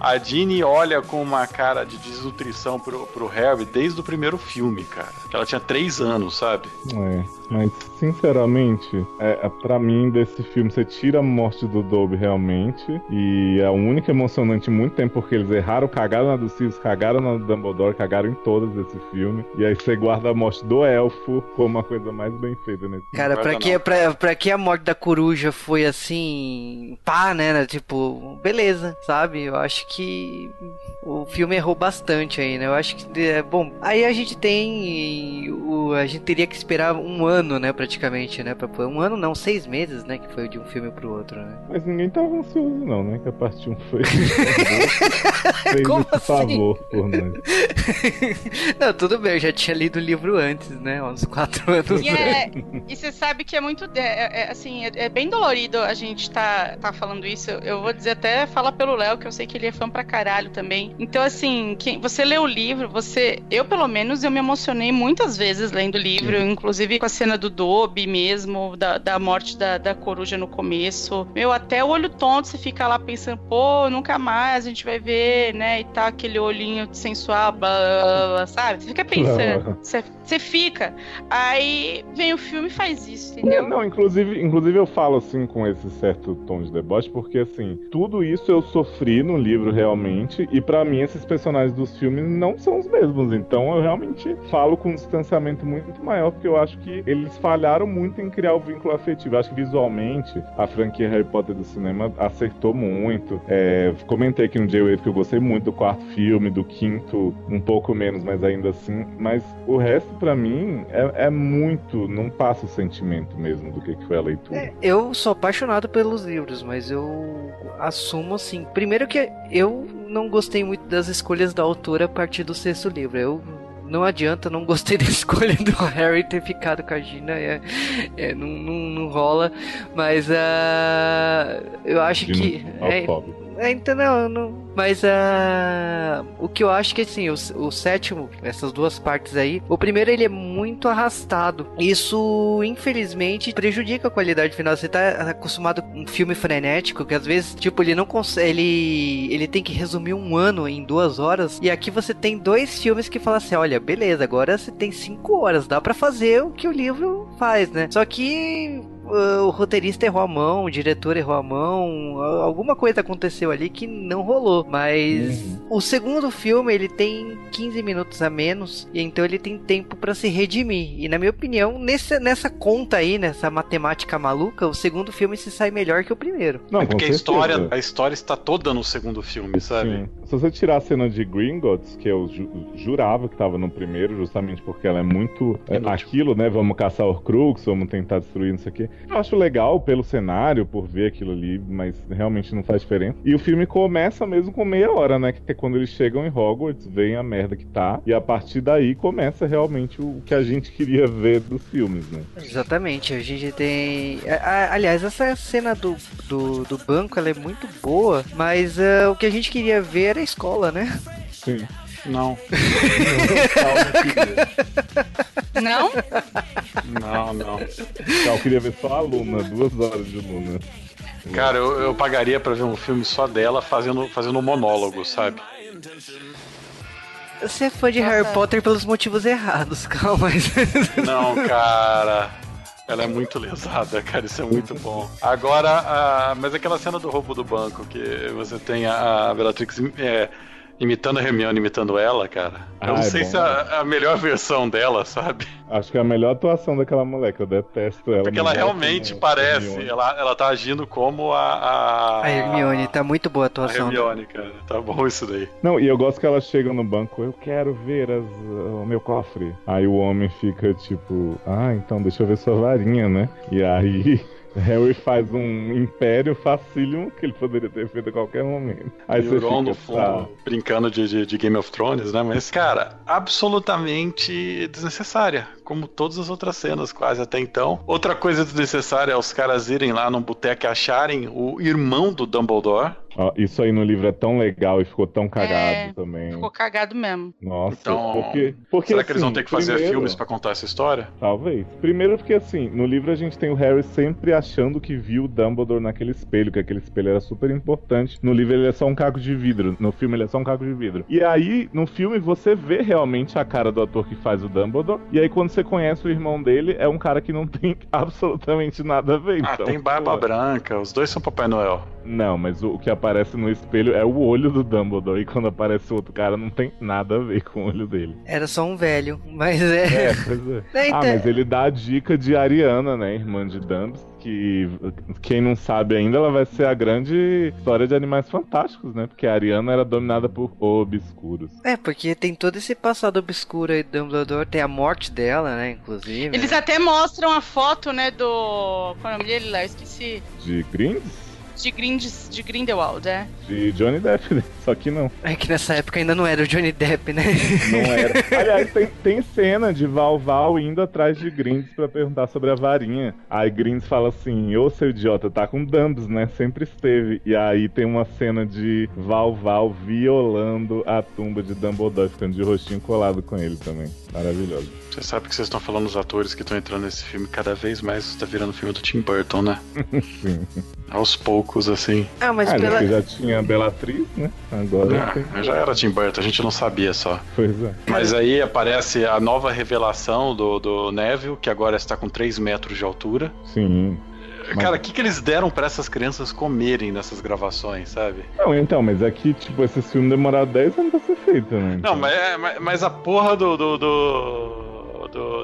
A Ginny olha com uma cara de desnutrição pro, pro Harry desde o primeiro filme, cara. Que ela tinha três anos, sabe? É, mas sinceramente, é, é, pra mim desse filme você tira a morte do Dobby realmente e é a única emocionante em muito tempo porque eles erraram, cagaram na do Sirius, cagaram na do Dumbledore, cagaram em todas desse filme e aí você guarda a morte do elfo como a coisa mais bem feita nesse Cara, Não pra guarda que, pra, pra que a morte da coruja foi assim. pá, né? né, Tipo, beleza, sabe? Eu acho que o filme errou bastante aí, né? Eu acho que. É, bom, aí a gente tem. O, a gente teria que esperar um ano, né? Praticamente, né? Pra, um ano não, seis meses, né? Que foi de um filme pro outro, né? Mas ninguém tava ansioso não, né? Que a parte 1 foi fez Como esse assim? favor por nós. Não, tudo bem, eu já tinha lido o livro antes, né? Uns quatro anos. E, é, e você sabe que é muito. É, é, assim, é, é, bem dolorido a gente tá, tá falando isso. Eu vou dizer até falar pelo Léo, que eu sei que ele é fã pra caralho também. Então, assim, quem, você lê o livro, você. Eu, pelo menos, eu me emocionei muitas vezes lendo o livro, Sim. inclusive com a cena do Dobby mesmo, da, da morte da, da coruja no começo. Meu, até o olho tonto, você fica lá pensando, pô, nunca mais a gente vai ver, né? E tá aquele olhinho sensual, blá, blá, blá, sabe? Você fica pensando, você, você fica. Aí vem o filme e faz isso, entendeu? Não, não, inclusive, inclusive eu falo assim com esse certo tom de deboche, porque assim, tudo isso eu sofri no livro realmente, e para mim esses personagens dos filmes não são os mesmos. Então eu realmente falo com um distanciamento muito maior, porque eu acho que eles falharam muito em criar o vínculo afetivo. Eu acho que visualmente a franquia Harry Potter do cinema acertou muito. É, comentei aqui no J-Wave que eu gostei muito do quarto filme, do quinto, um pouco menos, mas ainda assim. Mas o resto, para mim, é, é, muito. Não passa o sentimento mesmo do que, que foi a leitura. É, eu sou apaixonado pelos livros, mas eu assumo assim. Primeiro que eu não gostei muito das escolhas da autora a partir do sexto livro. Eu não adianta, não gostei da escolha do Harry ter ficado com a Gina, é, é não, não, não, rola, mas uh, eu acho Gina, que. É, é, então não, não, mas uh, o que eu acho que assim, o, o, sétimo, essas duas partes aí, o primeiro ele é muito arrastado. Isso, infelizmente, prejudica a qualidade final. Você tá acostumado com um filme frenético, que às vezes, tipo, ele não consegue. Ele, ele tem que resumir um ano em duas horas. E aqui você tem dois filmes que falam assim: olha, beleza, agora você tem cinco horas, dá para fazer o que o livro faz, né? Só que o roteirista errou a mão, o diretor errou a mão, alguma coisa aconteceu ali que não rolou. Mas uhum. o segundo filme ele tem 15 minutos a menos e então ele tem tempo para se redimir. E na minha opinião, nesse, nessa conta aí, nessa matemática maluca, o segundo filme se sai melhor que o primeiro. Não, é porque a história, a história está toda no segundo filme, sabe? Sim. Se você tirar a cena de Gringotts, que eu ju jurava que estava no primeiro, justamente porque ela é muito é, aquilo, né? Vamos caçar o Crux, vamos tentar destruir isso aqui. Eu acho legal pelo cenário, por ver aquilo ali, mas realmente não faz diferença. E o filme começa mesmo com meia hora, né? Que é quando eles chegam em Hogwarts, veem a merda que tá, e a partir daí começa realmente o que a gente queria ver dos filmes, né? Exatamente, a gente tem. Aliás, essa cena do, do, do banco ela é muito boa, mas uh, o que a gente queria ver era a escola, né? Sim. Não. Não? Não, não. Eu queria ver só a Luna, duas horas de Luna. Cara, eu, eu pagaria pra ver um filme só dela fazendo, fazendo um monólogo, sabe? Você é fã de. Harry Potter pelos motivos errados, calma. Não, cara. Ela é muito lesada, cara, isso é muito bom. Agora, a, mas aquela cena do roubo do banco, que você tem a, a Bellatrix é, imitando a Hermione, imitando ela, cara. Eu ah, não é sei bom, se é a, a, melhor versão dela, sabe? Acho que é a melhor atuação daquela moleque, eu detesto ela. Porque ela realmente parece, ela, ela tá agindo como a, a. A Hermione, tá muito boa a atuação. A Hermione, cara, tá bom isso daí. Não, e eu gosto que ela chega no banco, eu quero ver as, o meu cofre. Aí o homem fica tipo, ah, então deixa eu ver sua varinha, né? E aí. Harry faz um império facílimo que ele poderia ter feito a qualquer momento. Aí e você fica, no fundo, tá... brincando de, de, de, Game of Thrones, né? Mas, cara, absolutamente desnecessária. Como todas as outras cenas, quase até então. Outra coisa desnecessária é os caras irem lá no boteco e acharem o irmão do Dumbledore isso aí no livro é tão legal e ficou tão cagado é, também. Ficou cagado mesmo. Nossa, então, porque, porque será que eles vão assim, ter que fazer primeiro, filmes para contar essa história? Talvez. Primeiro porque assim, no livro a gente tem o Harry sempre achando que viu o Dumbledore naquele espelho, que aquele espelho era super importante. No livro ele é só um caco de vidro, no filme ele é só um caco de vidro. E aí, no filme você vê realmente a cara do ator que faz o Dumbledore, e aí quando você conhece o irmão dele, é um cara que não tem absolutamente nada a ver. Ah, então, tem barba pô. branca, os dois são Papai Noel. Não, mas o, o que aparece no espelho é o olho do Dumbledore. E quando aparece outro cara, não tem nada a ver com o olho dele. Era só um velho, mas é. É, pois é. Ah, então- mas ele dá a dica de Ariana, né? Irmã de Dumbs, que quem não sabe ainda, ela vai ser a grande história de Animais Fantásticos, né? Porque a Ariana era dominada por obscuros. É, porque tem todo esse passado obscuro aí do Dumbledore, tem a morte dela, né, inclusive. Eles né? até mostram a foto, né, do... Qual é o nome dele lá? Eu esqueci. De Grinds? De, Grindes, de Grindelwald, é? De Johnny Depp, né? Só que não. É que nessa época ainda não era o Johnny Depp, né? Não era. Aliás, tem, tem cena de Val Val indo atrás de Grindes pra perguntar sobre a varinha. Aí Grindes fala assim: Ô seu idiota, tá com Dumbs, né? Sempre esteve. E aí tem uma cena de Val Val violando a tumba de Dumbledore, ficando de rostinho colado com ele também. Maravilhoso. Você sabe que vocês estão falando dos atores que estão entrando nesse filme cada vez mais está virando filme do Tim Burton, né? Sim. Aos poucos, assim. Ah, mas Ah, pela... já tinha Bellatrix, né? Agora Ah, já era Tim Burton, a gente não sabia só. Pois é. Mas aí aparece a nova revelação do, do Neville, que agora está com 3 metros de altura. Sim. Mas- Cara, o que, que eles deram pra essas crianças comerem nessas gravações, sabe? Não, então, mas aqui, tipo, esse filme demorar 10 anos pra ser feito, né? Não, mas, é- mas- mas a porra do. do, do...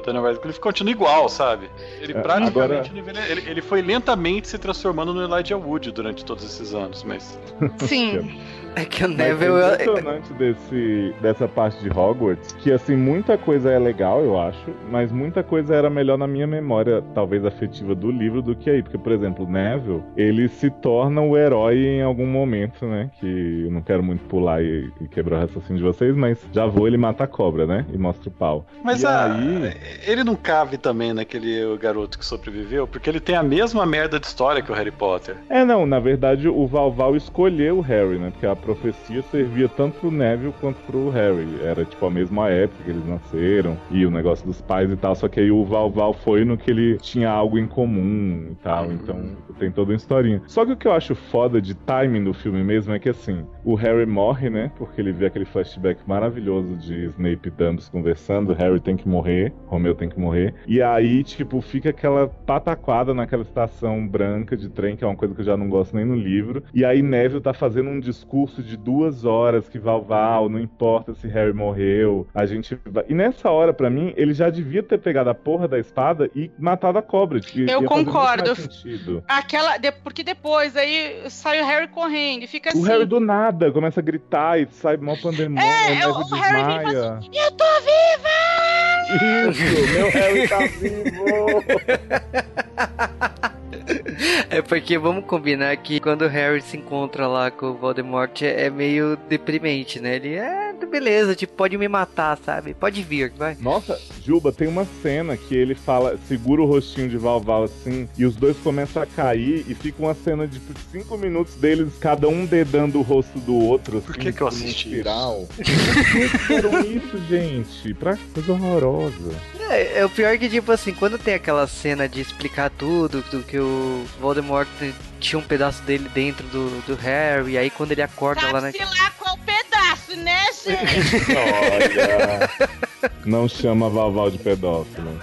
Daniel Radcliffe continua igual, sabe? Ele É, praticamente agora- ele, ele foi lentamente se transformando no Elijah Wood durante todos esses anos, mas. Sim. É que o Mas Neville. o impressionante desse, dessa parte de Hogwarts, que assim, muita coisa é legal, eu acho, mas muita coisa era melhor na minha memória, talvez afetiva do livro, do que aí. Porque, por exemplo, o Neville, ele se torna o herói em algum momento, né? Que eu não quero muito pular e, e quebrar o raciocínio de vocês, mas já vou, ele mata a cobra, né? E mostra o pau. Mas e a- aí. ele não cabe também naquele garoto que sobreviveu, porque ele tem a mesma merda de história que o Harry Potter. É, não, na verdade o Valval escolheu o Harry, né? Porque a profecia servia tanto pro Neville quanto pro Harry. Era tipo a mesma época que eles nasceram e o negócio dos pais e tal. Só que aí o Valval foi no que ele tinha algo em comum e tal. Então tem toda uma historinha. Só que o que eu acho foda de timing do filme mesmo é que assim, o Harry morre, né? Porque ele vê aquele flashback maravilhoso de Snape e Dumbledore conversando. Harry tem que morrer, Romeu tem que morrer. E aí, tipo, fica aquela pataquada naquela estação branca de trem, que é uma coisa que eu já não gosto nem no livro. E aí Neville tá fazendo um discurso de duas horas que Val Val, não importa se Harry morreu, a gente vai... E nessa hora, pra mim, ele já devia ter pegado a porra da espada e matado a cobra. que Eu concordo. Aquela. de- porque depois aí sai o Harry correndo e fica O assim. Harry do nada começa a gritar e sai mó pandemônio, É, o Neville o Harry vem e fala assim, Eu tô viva! Isso, meu Harry tá vivo! Porque vamos combinar que quando o Harry se encontra lá com o Voldemort é meio deprimente, né? Ele é beleza, tipo, pode me matar, sabe? Pode vir, vai. Nossa, Juba, tem uma cena que ele fala, segura o rostinho de Valval assim, e os dois começam a cair, e fica uma cena de tipo, cinco minutos deles, cada um dedando o rosto do outro. Assim, Por que que eu assisti espiral. Por que fizeram isso, gente? Pra coisa horrorosa. É, é o pior que, tipo assim, quando tem aquela cena de explicar tudo, do que o Voldemort tinha um pedaço dele dentro do, do Harry, aí quando ele acorda lá na. Lá qual né, gente? Olha. Não chama Valval de pedófilo.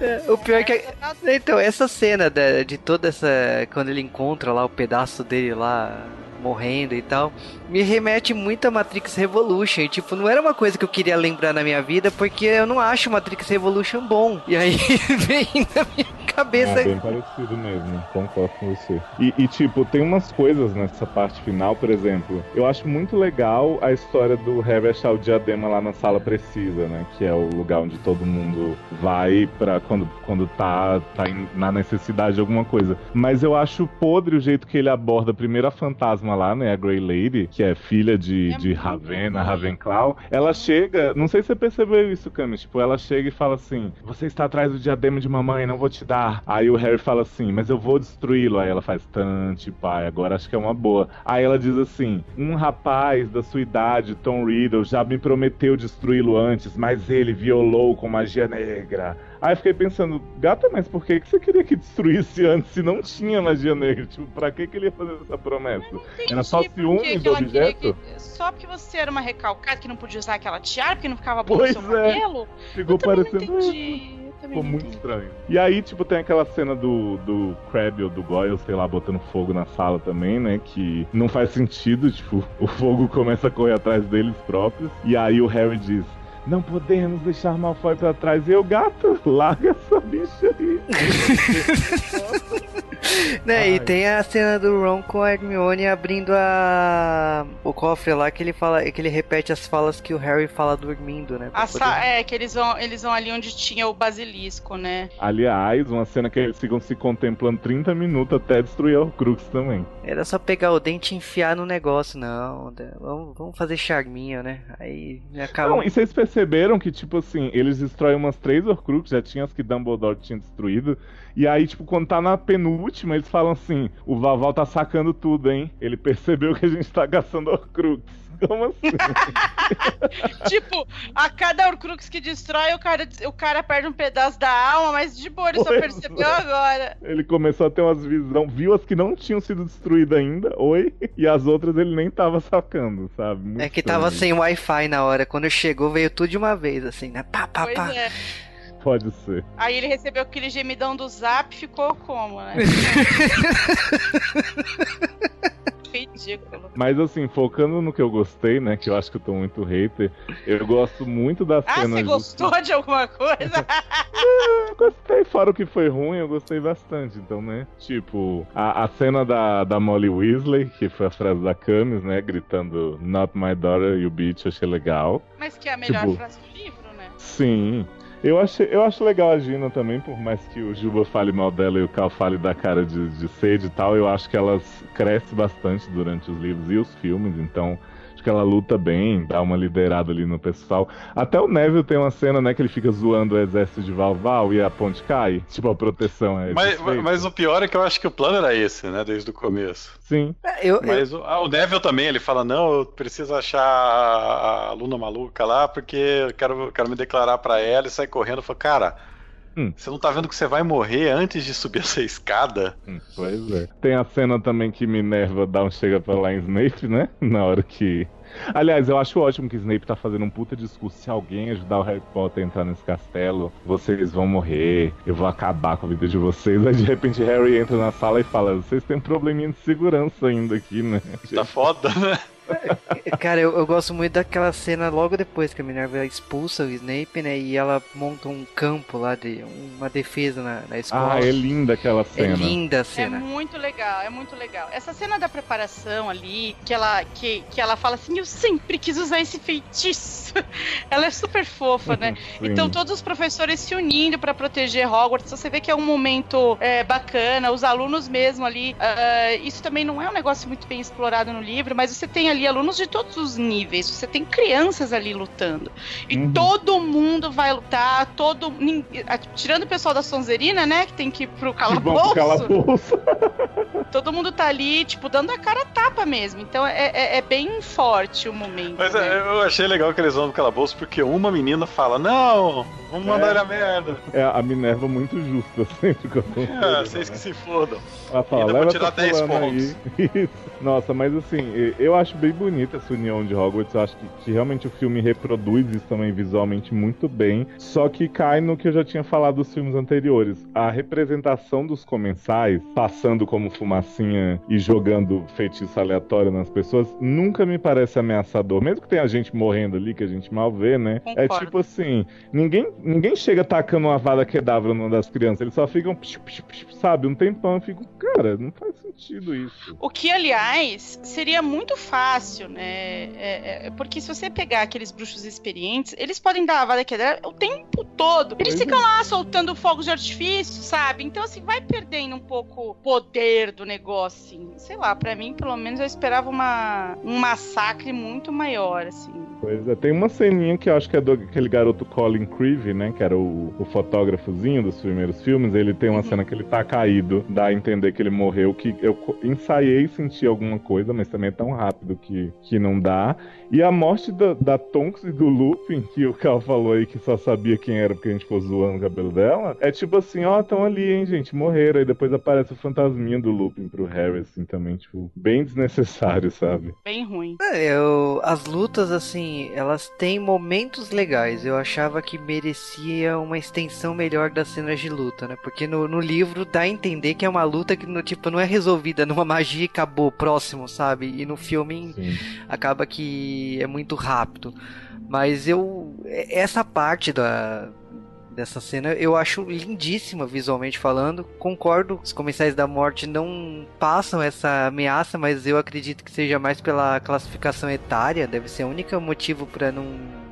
É, o pior que. Então, essa cena da- de toda essa. Quando ele encontra lá o pedaço dele lá morrendo e tal, me remete muito a Matrix Revolution. E, tipo, não era uma coisa que eu queria lembrar na minha vida, porque eu não acho Matrix Revolution bom. E aí vem na minha cabeça. É bem parecido mesmo, concordo com você. E, e, tipo, tem umas coisas nessa parte final, por exemplo, eu acho muito legal a história do Harry achar o diadema lá na sala precisa, né? Que é o lugar onde todo mundo vai para quando, quando tá, tá na necessidade de alguma coisa. Mas eu acho podre o jeito que ele aborda primeiro a fantasma lá, né? A Grey Lady, que é filha de, de Ravenna, Ravenclaw. Ela chega, não sei se você percebeu isso, Camis, tipo, ela chega e fala assim: Você está atrás do diadema de mamãe, não vou te dar. Aí o Harry fala assim: Mas eu vou destruí-lo. Aí ela faz tante, pai, agora acho que é uma boa. Aí ela diz assim: Um rapaz da sua idade, Tom Riddle, já me prometeu destruí-lo antes, mas ele violou com magia negra. Aí eu fiquei pensando, gata, mas por que, você queria que destruísse antes se não tinha magia negra? Tipo, pra que, que ele ia fazer essa promessa? Era só que do objeto? que- Só porque você era uma recalcada que não podia usar aquela tiara, porque não ficava bom no Pois seu é. cabelo? Ficou também não parecendo. entendi. Ficou muito estranho. E aí, tipo, tem aquela cena do, do Crabbe ou do Goyle, sei lá, botando fogo na sala também, né? Que não faz sentido, tipo, o fogo começa a correr atrás deles próprios. E aí o Harry diz. Não podemos deixar Malfoy pra trás. E eu, gato, larga essa bicha aí. né, e tem a cena do Ron com a Hermione abrindo a o cofre lá que ele fala, que ele repete as falas que o Harry fala dormindo, né? A sa- É, que eles vão, eles vão ali onde tinha o basilisco, né? Aliás, uma cena que eles ficam se contemplando 30 minutos até destruir o Crux também. Era só pegar o dente e enfiar no negócio, não. Vamos, vamos fazer charminho, né? Aí acaba. Não, e vocês perceberam que, tipo assim, eles destroem umas três Horcruxes, já tinha as que Dumbledore tinha destruído. E aí, tipo, quando tá na penúltima, eles falam assim: o Vaval tá sacando tudo, hein? Ele percebeu que a gente tá gastando Horcrux. Como assim? tipo, a cada Horcrux que destrói, o cara, o cara perde um pedaço da alma, mas de boa, ele só Pois percebeu é. agora. Ele começou a ter umas visões, viu as que não tinham sido destruídas ainda, oi, e as outras ele nem tava sacando, sabe? Muito É que estranho tava sem Wi-Fi na hora. Quando chegou, veio tudo de uma vez, assim, né? Pá, pá, Pois pá. é. Pode ser. Aí ele recebeu aquele gemidão do zap e ficou como, né? Ridículo. Mas assim, focando no que eu gostei, né? Que eu acho que eu tô muito hater, eu gosto muito da Ah, cena. você gostou de alguma coisa? Eu gostei, fora o que foi ruim, eu gostei bastante. Então, né? Tipo, a, a cena da, da Molly Weasley, que foi a frase da Camis, né? Gritando Not my daughter, you bitch, eu achei legal. Mas que é a melhor Tipo- frase do livro, né? Sim. Eu, achei, eu acho legal a Gina também, por mais que o Juba fale mal dela e o Cal fale da cara de, de sede e tal, eu acho que elas crescem bastante durante os livros e os filmes, então acho que ela luta bem, dá uma liderada ali no pessoal. Até o Neville tem uma cena, né, que ele fica zoando o exército de Valval e a ponte cai, tipo, a proteção é Mas, mas o pior é que eu acho que o plano era esse, né? Desde o começo. Sim. Eu, Mas o, ah, o Neville também, ele fala, não, eu preciso achar a, a Luna maluca lá, porque eu quero, quero me declarar pra ela e sair correndo. Eu falo, cara, Hum. você não tá vendo que você vai morrer antes de subir essa escada? Hum, Pois é. Tem a cena também que Minerva dá um chega pra lá em Snape, né? Na hora que. Aliás, eu acho ótimo que Snape tá fazendo um puta discurso. Se alguém ajudar o Harry Potter a entrar nesse castelo, vocês vão morrer, eu vou acabar com a vida de vocês. Aí de repente Harry entra na sala e fala: Vocês têm um probleminha de segurança ainda aqui, né? Tá foda, né? Cara, eu, eu gosto muito daquela cena logo depois que a Minerva expulsa o Snape, né? E ela monta um campo lá de uma defesa na, na escola. Ah, é linda aquela É cena. linda a É cena. muito legal, é muito legal. Essa cena da preparação ali, que ela, que, que ela fala assim, eu sempre quis usar esse feitiço. ela é super fofa, né? Então todos os professores se unindo pra proteger Hogwarts, você vê que é um momento é, bacana, os alunos mesmo ali. ah, isso também não é um negócio muito bem explorado no livro, mas você tem ali alunos de todos os níveis, você tem crianças ali lutando. E Uhum. todo mundo vai lutar, todo. Tirando o pessoal da Sonzerina, né? Que tem que ir pro bom pro calabouço. calabouço. Todo mundo tá ali, tipo, dando a cara a tapa mesmo. Então é, é- é bem forte o momento. Mas né? é, eu achei legal que eles vão no calabouço porque uma menina fala, não, vamos mandar É. a merda. É a Minerva muito justa sempre que eu tô É, vocês que se fodam. Ela fala, Ainda vou leva tirar essa 10 fulana aí. Isso. Nossa, mas assim, eu acho bem bonita essa união de Hogwarts. Eu acho que, que realmente o filme reproduz isso também visualmente muito bem. Só que cai no que eu já tinha falado dos filmes anteriores. A representação dos comensais, passando como fumacinha e jogando feitiço aleatório nas pessoas, nunca me parece ameaçador. Mesmo que tenha gente morrendo ali, que a gente mal vê, né? É Concordo. tipo assim, ninguém, ninguém chega tacando uma vada quedavra numa das crianças. Eles só ficam, psh, psh, psh, sabe, um tempão. Eu fico, cara, não faz sentido isso. O que, aliás, seria muito fácil, né? É, é, porque se você pegar aqueles bruxos experientes, eles podem dar a vada quedra o tempo todo. Eles Pois ficam é. lá soltando fogos de artifício, sabe? Então, assim, vai perdendo um pouco o poder do negócio, assim. Sei lá, pra mim, pelo menos, eu esperava uma, um massacre muito maior, assim. Pois é, tem uma ceninha que eu acho que é do aquele garoto Colin Creevy, né? Que era o, o fotógrafozinho dos primeiros filmes. Ele tem uma Uhum. cena que ele tá caído, dá a entender que ele morreu, que eu ensaiei sentir alguma coisa, mas também é tão rápido que, que não dá. E a morte da, da Tonks e do Lupin, que o Cal falou aí que só sabia quem era porque a gente ficou zoando o cabelo dela, é tipo assim, ó, tão ali, hein, gente, morreram. Aí depois aparece o fantasminha do Lupin pro Harry, assim, também, tipo, bem desnecessário, sabe? Bem ruim. É, Eu, as lutas, assim, elas têm momentos legais. Eu achava que merecia uma extensão melhor das cenas de luta, né? Porque no, no livro dá a entender que é uma luta que, no, tipo, não é resolvida numa magia e acabou, próximo, sabe? E no filme Sim. acaba que é muito rápido. Mas eu. Essa parte da. dessa cena. Eu acho lindíssima visualmente falando. Concordo, os Comensais da Morte não passam essa ameaça, mas eu acredito que seja mais pela classificação etária. Deve ser o único motivo para não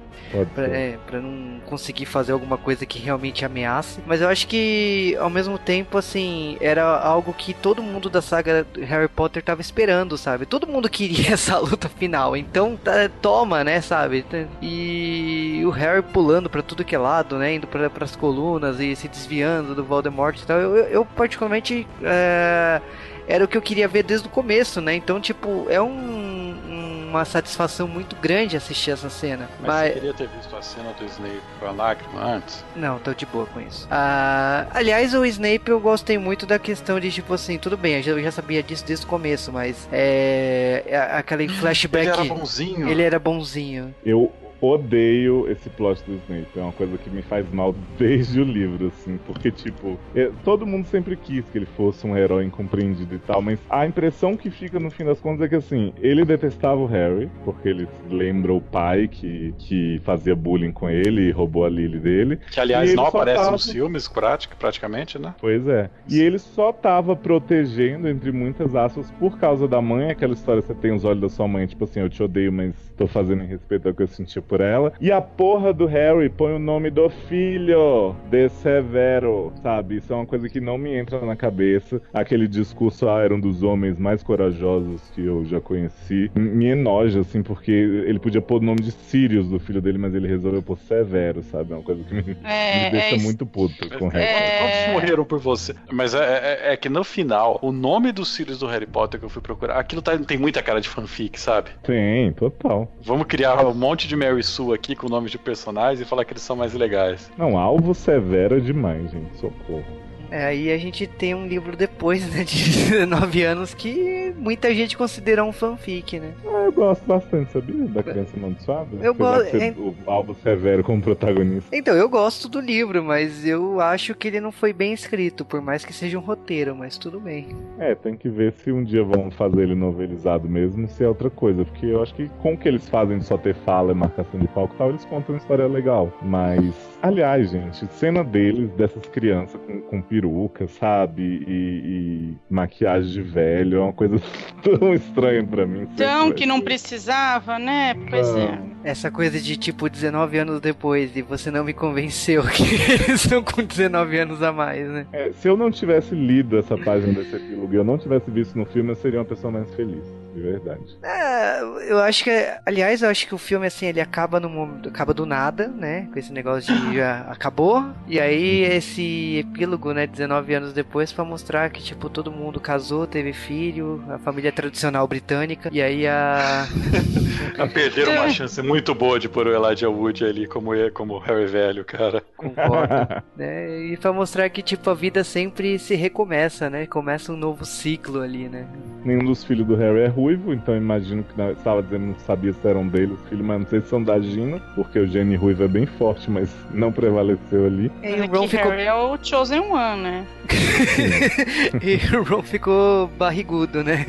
Pra, é, não conseguir fazer alguma coisa que realmente ameace. Mas eu acho que, ao mesmo tempo, assim, era algo que todo mundo da saga Harry Potter tava esperando, sabe? Todo mundo queria essa luta final. Então, tá, toma, né, sabe? E o Harry pulando pra tudo que é lado, né? Indo pra, pras colunas e se desviando do Voldemort e tal. Eu, eu particularmente. É, era o que eu queria ver desde o começo, né? Então, tipo, é um uma satisfação muito grande assistir essa cena. Mas, Mas... você queria ter visto a cena do Snape com a lágrima antes? Não, tô de boa com isso. Ah, aliás, o Snape eu gostei muito da questão de, tipo assim, tudo bem, eu já sabia disso desde o começo, mas é, é aquele flashback. Ele era bonzinho. Ele era bonzinho. Eu odeio esse plot do Snape. É uma coisa que me faz mal desde o livro, assim. Porque, tipo, é, todo mundo sempre quis que ele fosse um herói incompreendido e tal, mas a impressão que fica no fim das contas é que, assim, ele detestava o Harry, porque ele lembra o pai que, que fazia bullying com ele e roubou a Lily dele. Que, aliás, não aparece tava... nos filmes, praticamente, né? Pois é. E ele só tava protegendo, entre muitas aspas, por causa da mãe, aquela história você tem os olhos da sua mãe, tipo assim, eu te odeio, mas tô fazendo em respeito ao que eu senti por ela. E a porra do Harry põe o nome do filho de Severo, sabe? Isso é uma coisa que não me entra na cabeça. Aquele discurso, ah, era um dos homens mais corajosos que eu já conheci. Me enoja, assim, porque ele podia pôr o nome de Sirius do filho dele, mas ele resolveu pôr Severo, sabe? É uma coisa que me, é, me deixa é muito puto com o Harry é... Todos morreram por você. Mas é, é, é, que no final, o nome dos Sirius do Harry Potter que eu fui procurar, aquilo tá, tem muita cara de fanfic, sabe? Tem, total. Vamos criar um monte de Mary Sue aqui com nomes de personagens e falar que eles são mais legais. Não, alvo severo demais, gente. Socorro. É, aí a gente tem um livro depois, né, de 19 anos, que muita gente considera um fanfic, né? Ah, eu gosto bastante, sabia? Da Criança Amaldiçoada. Eu gosto. É... O Alvo Severo como protagonista. Então, eu gosto do livro, mas eu acho que ele não foi bem escrito, por mais que seja um roteiro, mas tudo bem. É, tem que ver se um dia vão fazer ele novelizado mesmo, se é outra coisa, porque eu acho que com o que eles fazem de só ter fala e marcação de palco e tal, eles contam uma história legal. Mas, aliás, gente, cena deles, dessas crianças com, com peruca, sabe? E, e, maquiagem de velho. É uma coisa tão estranha para mim. Tão que não precisava, né? Pois ah. é. Essa coisa de tipo 19 anos depois e você não me convenceu que eles estão com 19 anos a mais, né? É, se eu não tivesse lido essa página desse epílogo e eu não tivesse visto no filme, eu seria uma pessoa mais feliz de verdade. É, eu acho que, aliás, eu acho que o filme assim ele acaba no acaba do nada, né? Com esse negócio de já acabou e aí esse epílogo, né? 19 anos depois para mostrar que tipo todo mundo casou, teve filho, a família tradicional britânica e aí a perderam uma chance muito boa de pôr o Elijah Wood ali como como Harry velho, cara. Concordo. né? E para mostrar que tipo a vida sempre se recomeça, né? Começa um novo ciclo ali, né? Nenhum dos filhos do Harry é ruim ruivo, então imagino que estava dizendo não sabia se eram dele os filhos, mas não sei se são da Gina, porque o Jenny ruivo é bem forte, mas não prevaleceu ali. E o Ron ficou... Harry é o Chosen One, né? e o Ron ficou barrigudo, né?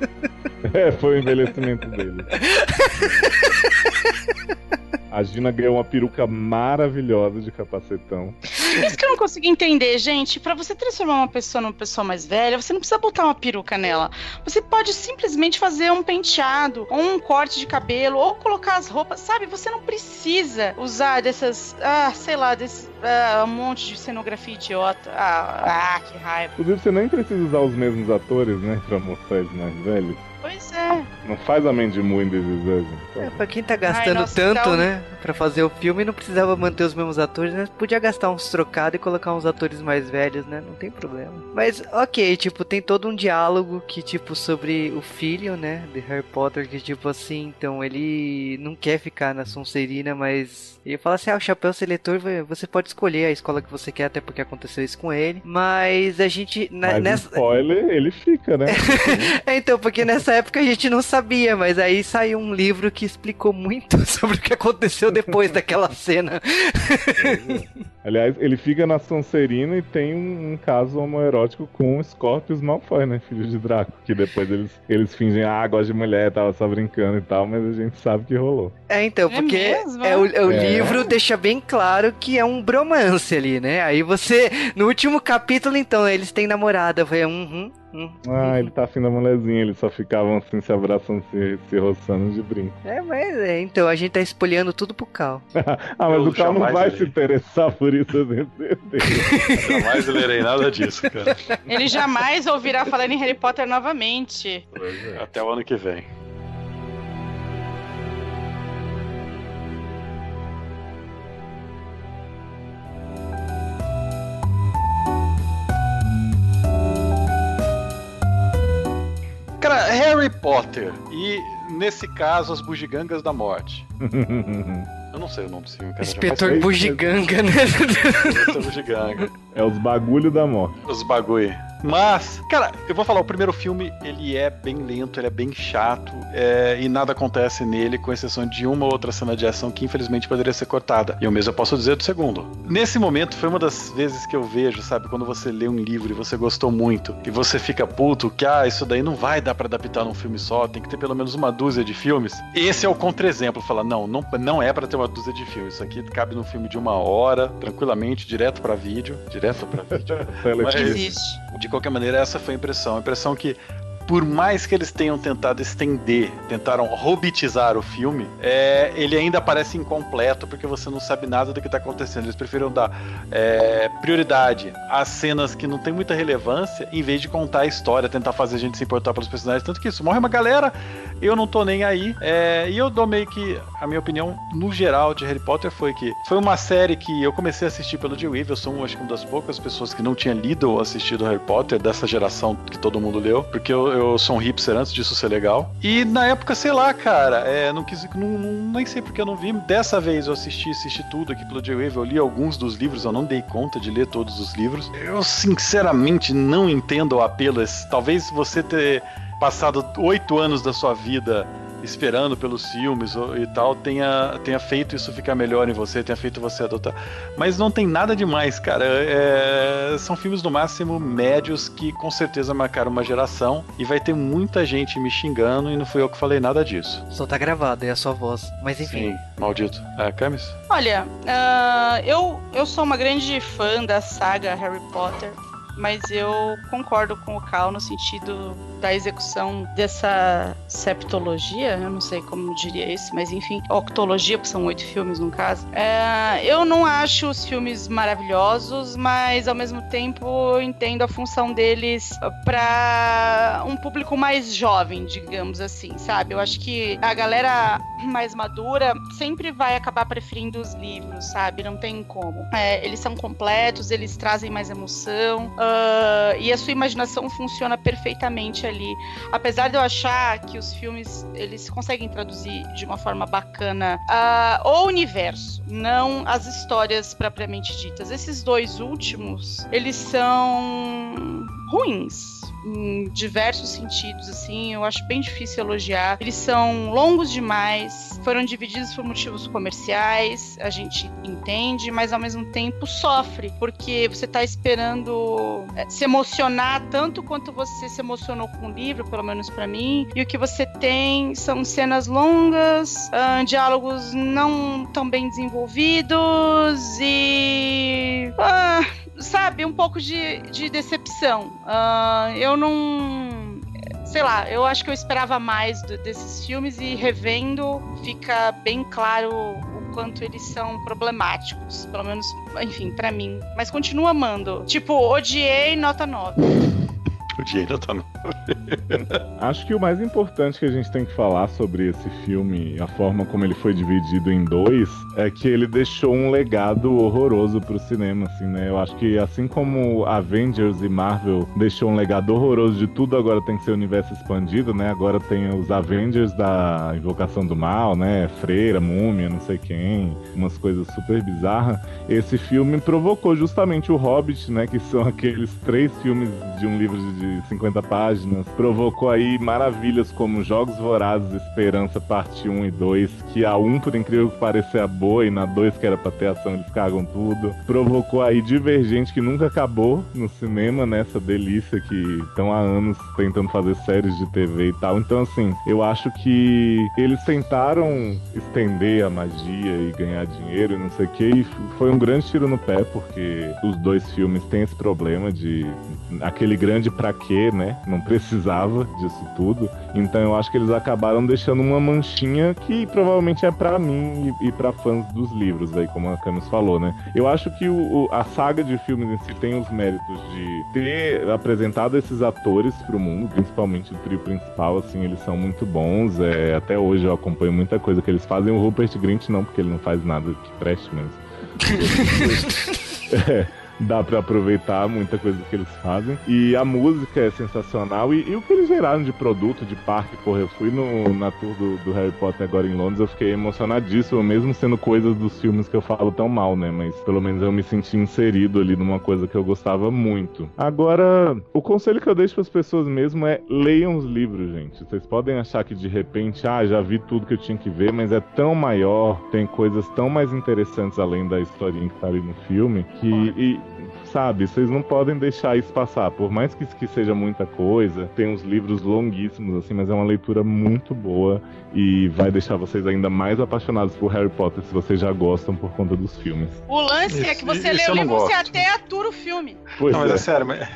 é, foi o envelhecimento dele. A Gina ganhou uma peruca maravilhosa de capacetão. Isso que eu não consegui entender, gente. Para você transformar uma pessoa numa pessoa mais velha, você não precisa botar uma peruca nela. Você pode simplesmente fazer um penteado, ou um corte de cabelo, ou colocar as roupas, sabe? Você não precisa usar dessas, ah, sei lá, desse ah, um monte de cenografia idiota. Ah, ah, que raiva. Inclusive, você nem precisa usar os mesmos atores, né, pra mostrar eles mais velhos. Pois é. Não faz a Mandy Moore em This É, pra quem tá gastando Ai, nossa, tanto, né? Pra fazer o filme, não precisava manter os mesmos atores, né? Podia gastar uns trocados e colocar uns atores mais velhos, né? Não tem problema. Mas, ok, tipo, tem todo um diálogo que, tipo, sobre o filho, né? De Harry Potter, que, tipo, assim, então, ele não quer ficar na Sonserina, mas... Ele fala assim, ah, o chapéu seletor, você pode escolher a escola que você quer, até porque aconteceu isso com ele. Mas a gente... Mas nessa... spoiler, ele fica, né? é, então, porque nessa época a gente não sabia, mas aí saiu um livro que explicou muito sobre o que aconteceu depois daquela cena. Aliás, ele fica na Sonserina e tem um, um caso homoerótico com o Scorpius Malfoy, né? Filho de Draco. Que depois eles, eles fingem, ah, gosta de mulher, tava só brincando e tal, mas a gente sabe que rolou. É, então, É porque mesmo? é o, é o É. livro deixa bem claro que é um bromance ali, né? Aí você, no último capítulo, então, eles têm namorada. Foi um. Hum, Ah, ele tá afim da mulherzinha, eles só ficavam assim, se abraçando, se, se roçando de brinco. É, mas é, então, a gente tá espolhando tudo pro Cal. ah, mas Eu o Cal não vai irei. se interessar por isso, eu tenho certeza. Jamais lerei nada disso, cara. Ele jamais ouvirá falar em Harry Potter novamente. Até o ano que vem. Harry Potter e, nesse caso, as bugigangas da morte. Eu não sei o nome desse filme, cara. Inspetor. Bugiganga, né? eu bugiganga. é os bagulho da morte. Os bagulho. Mas, cara, eu vou falar, o primeiro filme, ele é bem lento, ele é bem chato, é, e nada acontece nele, com exceção de uma ou outra cena de ação que infelizmente poderia ser cortada. E o mesmo eu posso dizer do segundo. Nesse momento, foi uma das vezes que eu vejo, sabe, quando você lê um livro e você gostou muito, e você fica puto que, ah, isso daí não vai dar pra adaptar num filme só, tem que ter pelo menos uma dúzia de filmes. Esse é o contra-exemplo, fala, não, não, não é pra ter uma dúzia de filmes, isso aqui cabe num filme de uma hora, tranquilamente, direto pra vídeo, direto pra vídeo. Mas- Existe. de qualquer maneira, essa foi a impressão. A impressão que, por mais que eles tenham tentado estender, tentaram robotizar o filme, é, ele ainda parece incompleto porque você não sabe nada do que está acontecendo. Eles preferiram dar é, prioridade às cenas que não tem muita relevância, em vez de contar a história, tentar fazer a gente se importar pelos personagens. Tanto que isso, morre uma galera, eu não tô nem aí. É, e eu dou meio que, a minha opinião, no geral, de Harry Potter foi que foi uma série que eu comecei a assistir pelo Jay Weaver. Eu sou, acho que, uma das poucas pessoas que não tinha lido ou assistido Harry Potter, dessa geração que todo mundo leu, porque eu, eu sou um hipster antes disso ser legal. E na época, sei lá, cara, é, não quis, não, não- nem sei porque eu não vi. Dessa vez eu assisti, assisti tudo aqui pelo Jay Weaver. Eu li alguns dos livros, eu não dei conta de ler todos os livros. Eu, sinceramente, não entendo o apelo. Talvez você ter passado oito anos da sua vida esperando pelos filmes e tal, tenha, tenha feito isso ficar melhor em você, tenha feito você adotar. Mas não tem nada demais, cara. É, são filmes no máximo médios que com certeza marcaram uma geração e vai ter muita gente me xingando e não fui eu que falei nada disso. Só tá gravado, é a sua voz. Mas enfim. Sim, maldito. É, Camis? Olha, ah, eu, eu sou uma grande fã da saga Harry Potter, mas eu concordo com o Cal no sentido da execução dessa septologia, eu não sei como diria isso, mas enfim, octologia, porque são oito filmes no caso. É, eu não acho os filmes maravilhosos, mas ao mesmo tempo eu entendo a função deles para um público mais jovem, digamos assim, sabe? Eu acho que a galera mais madura sempre vai acabar preferindo os livros, sabe? Não tem como. É, eles são completos, eles trazem mais emoção e a sua imaginação funciona perfeitamente ali. Apesar de eu achar que os filmes eles conseguem traduzir de uma forma bacana ah, o universo, não as histórias propriamente ditas. Esses dois últimos, eles são ruins em diversos sentidos, assim, eu acho bem difícil elogiar. Eles são longos demais, foram divididos por motivos comerciais, a gente entende, mas ao mesmo tempo sofre, porque você tá esperando eh, se emocionar tanto quanto você se emocionou com o livro, pelo menos pra mim, e o que você tem são cenas longas, ah, diálogos não tão bem desenvolvidos e. ah, sabe, um pouco de, de decepção. Ah, eu não. Sei lá, eu acho que eu esperava mais do- desses filmes e revendo fica bem claro o quanto eles são problemáticos. Pelo menos, enfim, pra mim. Mas continuo amando. Tipo, odiei nota 9. O dia ainda tá no. Acho que o mais importante que a gente tem que falar sobre esse filme, a forma como ele foi dividido em dois, é que ele deixou um legado horroroso pro cinema, assim, né? Eu acho que assim como Avengers e Marvel deixou um legado horroroso de tudo, agora tem que ser universo expandido, né? Agora tem os Avengers da Invocação do Mal, né? Freira, Múmia, não sei quem, umas coisas super bizarras. Esse filme provocou justamente o Hobbit, né? Que são aqueles três filmes de um livro de 50 páginas. Provocou aí maravilhas como Jogos Vorazes Esperança Parte 1 e 2, que a 1, por incrível que pareça, é boa, e na 2, que era pra ter ação, eles cagam tudo. Provocou aí Divergente, que nunca acabou no cinema, nessa né? delícia que estão há anos tentando fazer séries de TV e tal. Então, assim, eu acho que eles tentaram estender a magia e ganhar dinheiro e não sei o que, e foi um grande tiro no pé, porque os dois filmes têm esse problema de aquele grande pra quê, né? Não precisava disso tudo. Então eu acho que eles acabaram deixando uma manchinha que provavelmente é para mim e, e para fãs dos livros, aí como a Camus falou, né? Eu acho que o, o, a saga de filmes em si tem os méritos de ter apresentado esses atores pro mundo, principalmente o trio principal, assim, eles são muito bons. É, até hoje eu acompanho muita coisa que eles fazem. O Rupert Grint não, porque ele não faz nada que preste, mas. é dá para aproveitar muita coisa que eles fazem. E a música é sensacional. E, e, o que eles geraram de produto, de parque, porra, eu fui no, na tour do, do, Harry Potter agora em Londres, eu fiquei emocionadíssimo, mesmo sendo coisas dos filmes que eu falo tão mal, né? Mas pelo menos eu me senti inserido ali numa coisa que eu gostava muito. Agora, o conselho que eu deixo para as pessoas mesmo é leiam os livros, gente. Vocês podem achar que de repente, ah, já vi tudo que eu tinha que ver, mas é tão maior, tem coisas tão mais interessantes além da historinha que tá ali no filme, que. E, sabe? Vocês não podem deixar isso passar. Por mais que, que seja muita coisa, tem uns livros longuíssimos, assim, mas é uma leitura muito boa e vai deixar vocês ainda mais apaixonados por Harry Potter se vocês já gostam por conta dos filmes. O lance isso, é que você lê o livro, você até atura o filme. Pois não, mas é, é sério, mas,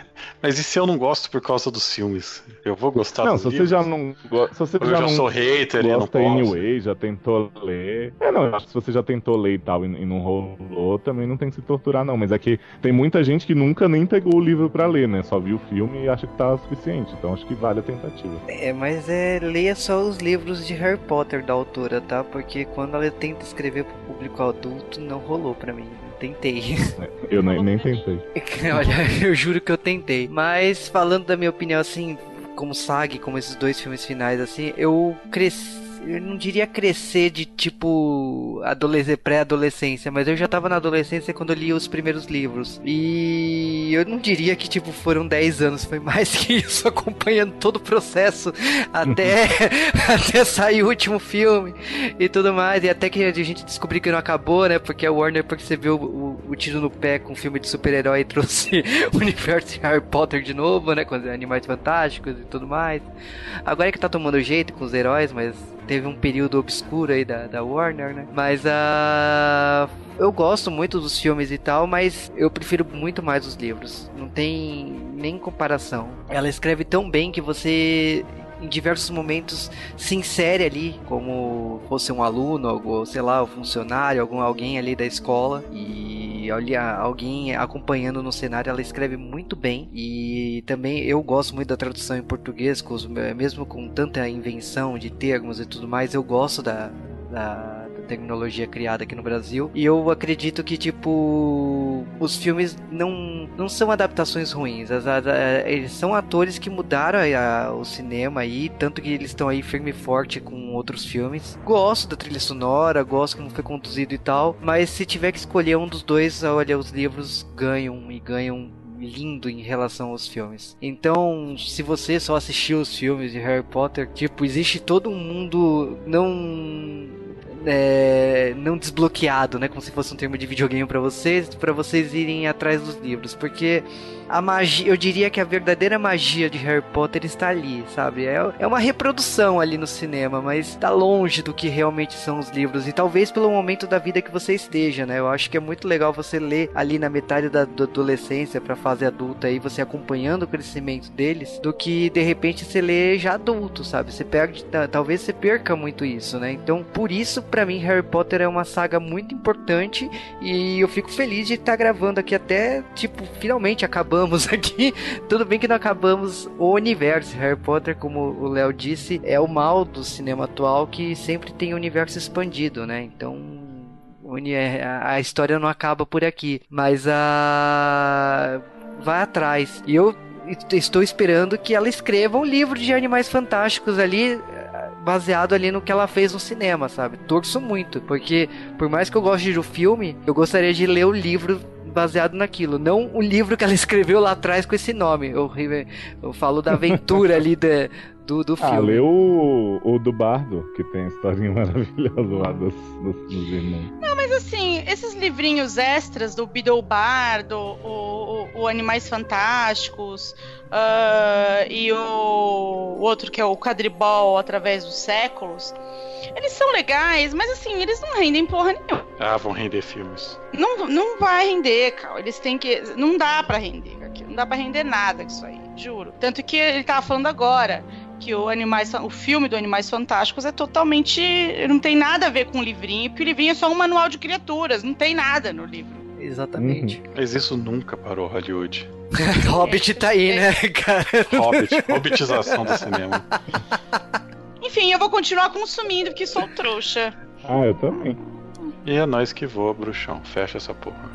mas, e se eu não gosto por causa dos filmes? Eu vou gostar não, dos se livros? Você já não, se você eu já, já não sou hater, eu não posso. anyway, já tentou ler. É, não, eu acho que se você já tentou ler e tal e, e não rolou, também não tem que se torturar, não. Mas é que tem muita gente que nunca nem pegou o livro para ler, né? Só viu o filme e acha que tá suficiente. Então acho que vale a tentativa. É, mas é leia só os livros de Harry Potter da autora, tá? Porque quando ela tenta escrever pro público adulto, não rolou para mim. Tentei. Eu nem, nem tentei. Olha, eu juro que eu tentei. Mas falando da minha opinião assim, como SAG, como esses dois filmes finais assim, eu cresci eu não diria crescer de tipo pré-adolescência, mas eu já tava na adolescência quando eu li os primeiros livros. E eu não diria que tipo foram 10 anos, foi mais que isso, acompanhando todo o processo até, até sair o último filme e tudo mais. E até que a gente descobriu que não acabou, né? Porque a Warner percebeu o, o tiro no pé com o filme de super-herói e trouxe o universo de Harry Potter de novo, né? Com os animais fantásticos e tudo mais. Agora é que tá tomando jeito com os heróis, mas teve um período obscuro aí da, da Warner, né? Mas a. Uh, eu gosto muito dos filmes e tal, mas eu prefiro muito mais os livros. Não tem nem comparação. Ela escreve tão bem que você em diversos momentos se insere ali como fosse um aluno, ou sei lá, um funcionário, algum alguém ali da escola. E olha alguém acompanhando no cenário, ela escreve muito bem. E também eu gosto muito da tradução em português, mesmo com tanta invenção de termos e tudo mais, eu gosto da, da tecnologia criada aqui no Brasil. E eu acredito que, tipo, os filmes não, não são adaptações ruins. As, as, eles são atores que mudaram a, o cinema aí, tanto que eles estão aí firme e forte com outros filmes. Gosto da trilha sonora, gosto como foi conduzido e tal, mas se tiver que escolher um dos dois, olha, os livros ganham e ganham lindo em relação aos filmes. Então, se você só assistiu os filmes de Harry Potter, tipo, existe todo um mundo não é, não desbloqueado, né? Como se fosse um termo de videogame para vocês, para vocês irem atrás dos livros, porque a magia, eu diria que a verdadeira magia de Harry Potter está ali, sabe? É, é uma reprodução ali no cinema, mas está longe do que realmente são os livros. E talvez pelo momento da vida que você esteja, né? Eu acho que é muito legal você ler ali na metade da, da adolescência para fase adulta aí, você acompanhando o crescimento deles, do que de repente você lê já adulto, sabe? Você perde, talvez você perca muito isso, né? Então, por isso, para mim, Harry Potter é uma saga muito importante e eu fico feliz de estar tá gravando aqui até, tipo, finalmente acabamos aqui. Tudo bem que não acabamos o universo. Harry Potter, como o Léo disse, é o mal do cinema atual que sempre tem o universo expandido, né? Então a história não acaba por aqui, mas a vai atrás. E eu estou esperando que ela escreva um livro de animais fantásticos ali baseado ali no que ela fez no cinema, sabe? Torço muito, porque por mais que eu goste do filme, eu gostaria de ler o livro baseado naquilo, não o livro que ela escreveu lá atrás com esse nome. Eu, eu falo da aventura ali da, do, do filme. Ah, leu o, o do Bardo, que tem a historinha maravilhosa lá dos, dos, dos irmãos. Não, mas assim, esses livrinhos extras do Beedle Bardo, o, o, o Animais Fantásticos uh, e o, o outro que é o Quadribol através dos séculos, eles são legais, mas assim, eles não rendem porra nenhuma. Ah, vão render filmes. Não, não vai render, cara. Eles têm que. Não dá para render aqui. Não dá para render nada com isso aí, juro. Tanto que ele tava falando agora que o Animais, o filme do Animais Fantásticos é totalmente, não tem nada a ver com o livrinho, porque o livrinho é só um manual de criaturas, não tem nada no livro. Exatamente. Uhum. Mas isso nunca parou Hollywood. Hobbit tá aí, né, cara? Hobbit, hobbitização do cinema. Enfim, eu vou continuar consumindo porque sou trouxa. Ah, eu também. E é nós que voa, bruxão. Fecha essa porra.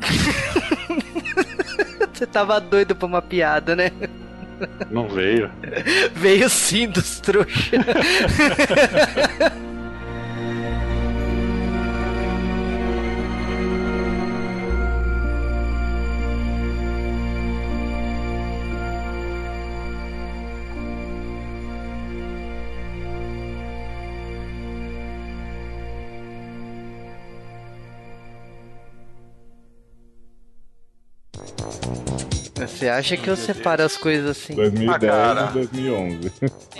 Você tava doido pra uma piada, né? Não veio. veio sim dos trouxas. Você acha que eu separo as coisas assim? 2010 ah, e 2011.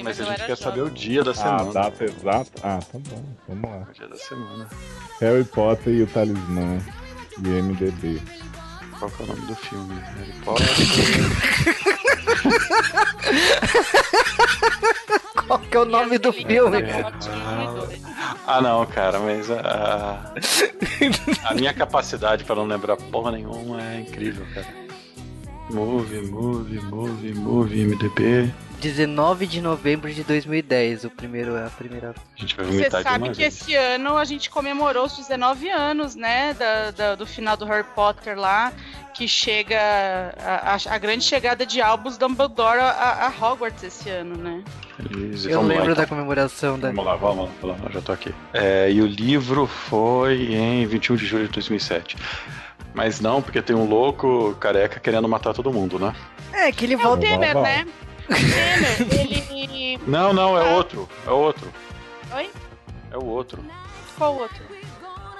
Mas a gente quer saber o dia da semana. Ah, data exata? Ah, tá bom. Vamos lá. O dia da semana. Harry Potter e o Talismã de MDB. Qual que é o nome do filme? Harry Potter. Qual que é o nome do filme? Ah, não, cara, mas a, a minha capacidade para não lembrar porra nenhuma é incrível, cara. Move, move, move, move, MDB. 19 de novembro de 2010, o primeiro é a primeira. A gente vai Você sabe que vez. esse ano a gente comemorou os 19 anos, né, da, da, do final do Harry Potter lá, que chega a, a, a grande chegada de álbuns Dumbledore a, a Hogwarts esse ano, né? Isso, Eu lembro lá, então. da comemoração da. Vamos lá, vamos lá, já tô aqui. É, e o livro foi em 21 de julho de 2007. Mas não, porque tem um louco careca querendo matar todo mundo, né? É, que ele volta. É o Temer, né? O Temer, ele. Não, não, é ah. outro. É outro. Oi? É o outro. Qual outro?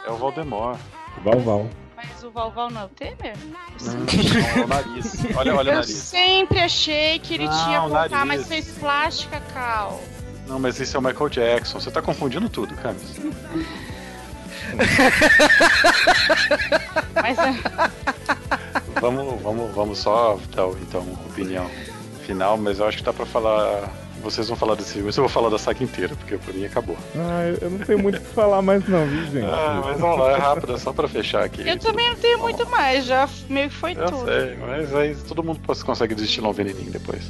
É o Valdemar. Valval. Mas o Valval não é o Temer? Não, não, é o nariz. Olha, olha o nariz. Eu sempre achei que ele não, tinha voltar, mas fez plástica, Cal. Não, mas esse é o Michael Jackson. Você tá confundindo tudo, Camis. Mas é... vamos, vamos, vamos só dar então opinião final, mas eu acho que dá pra falar. Vocês vão falar desse filme, mas eu vou falar da saga inteira, porque pra mim acabou. Ah, eu não tenho muito o que falar mais não, viu, gente? Ah, mas vamos lá, é rápido, é só pra fechar aqui. Eu também não tenho muito mais, já meio que foi eu tudo. Sei, mas aí todo mundo consegue desistir um veneninho depois.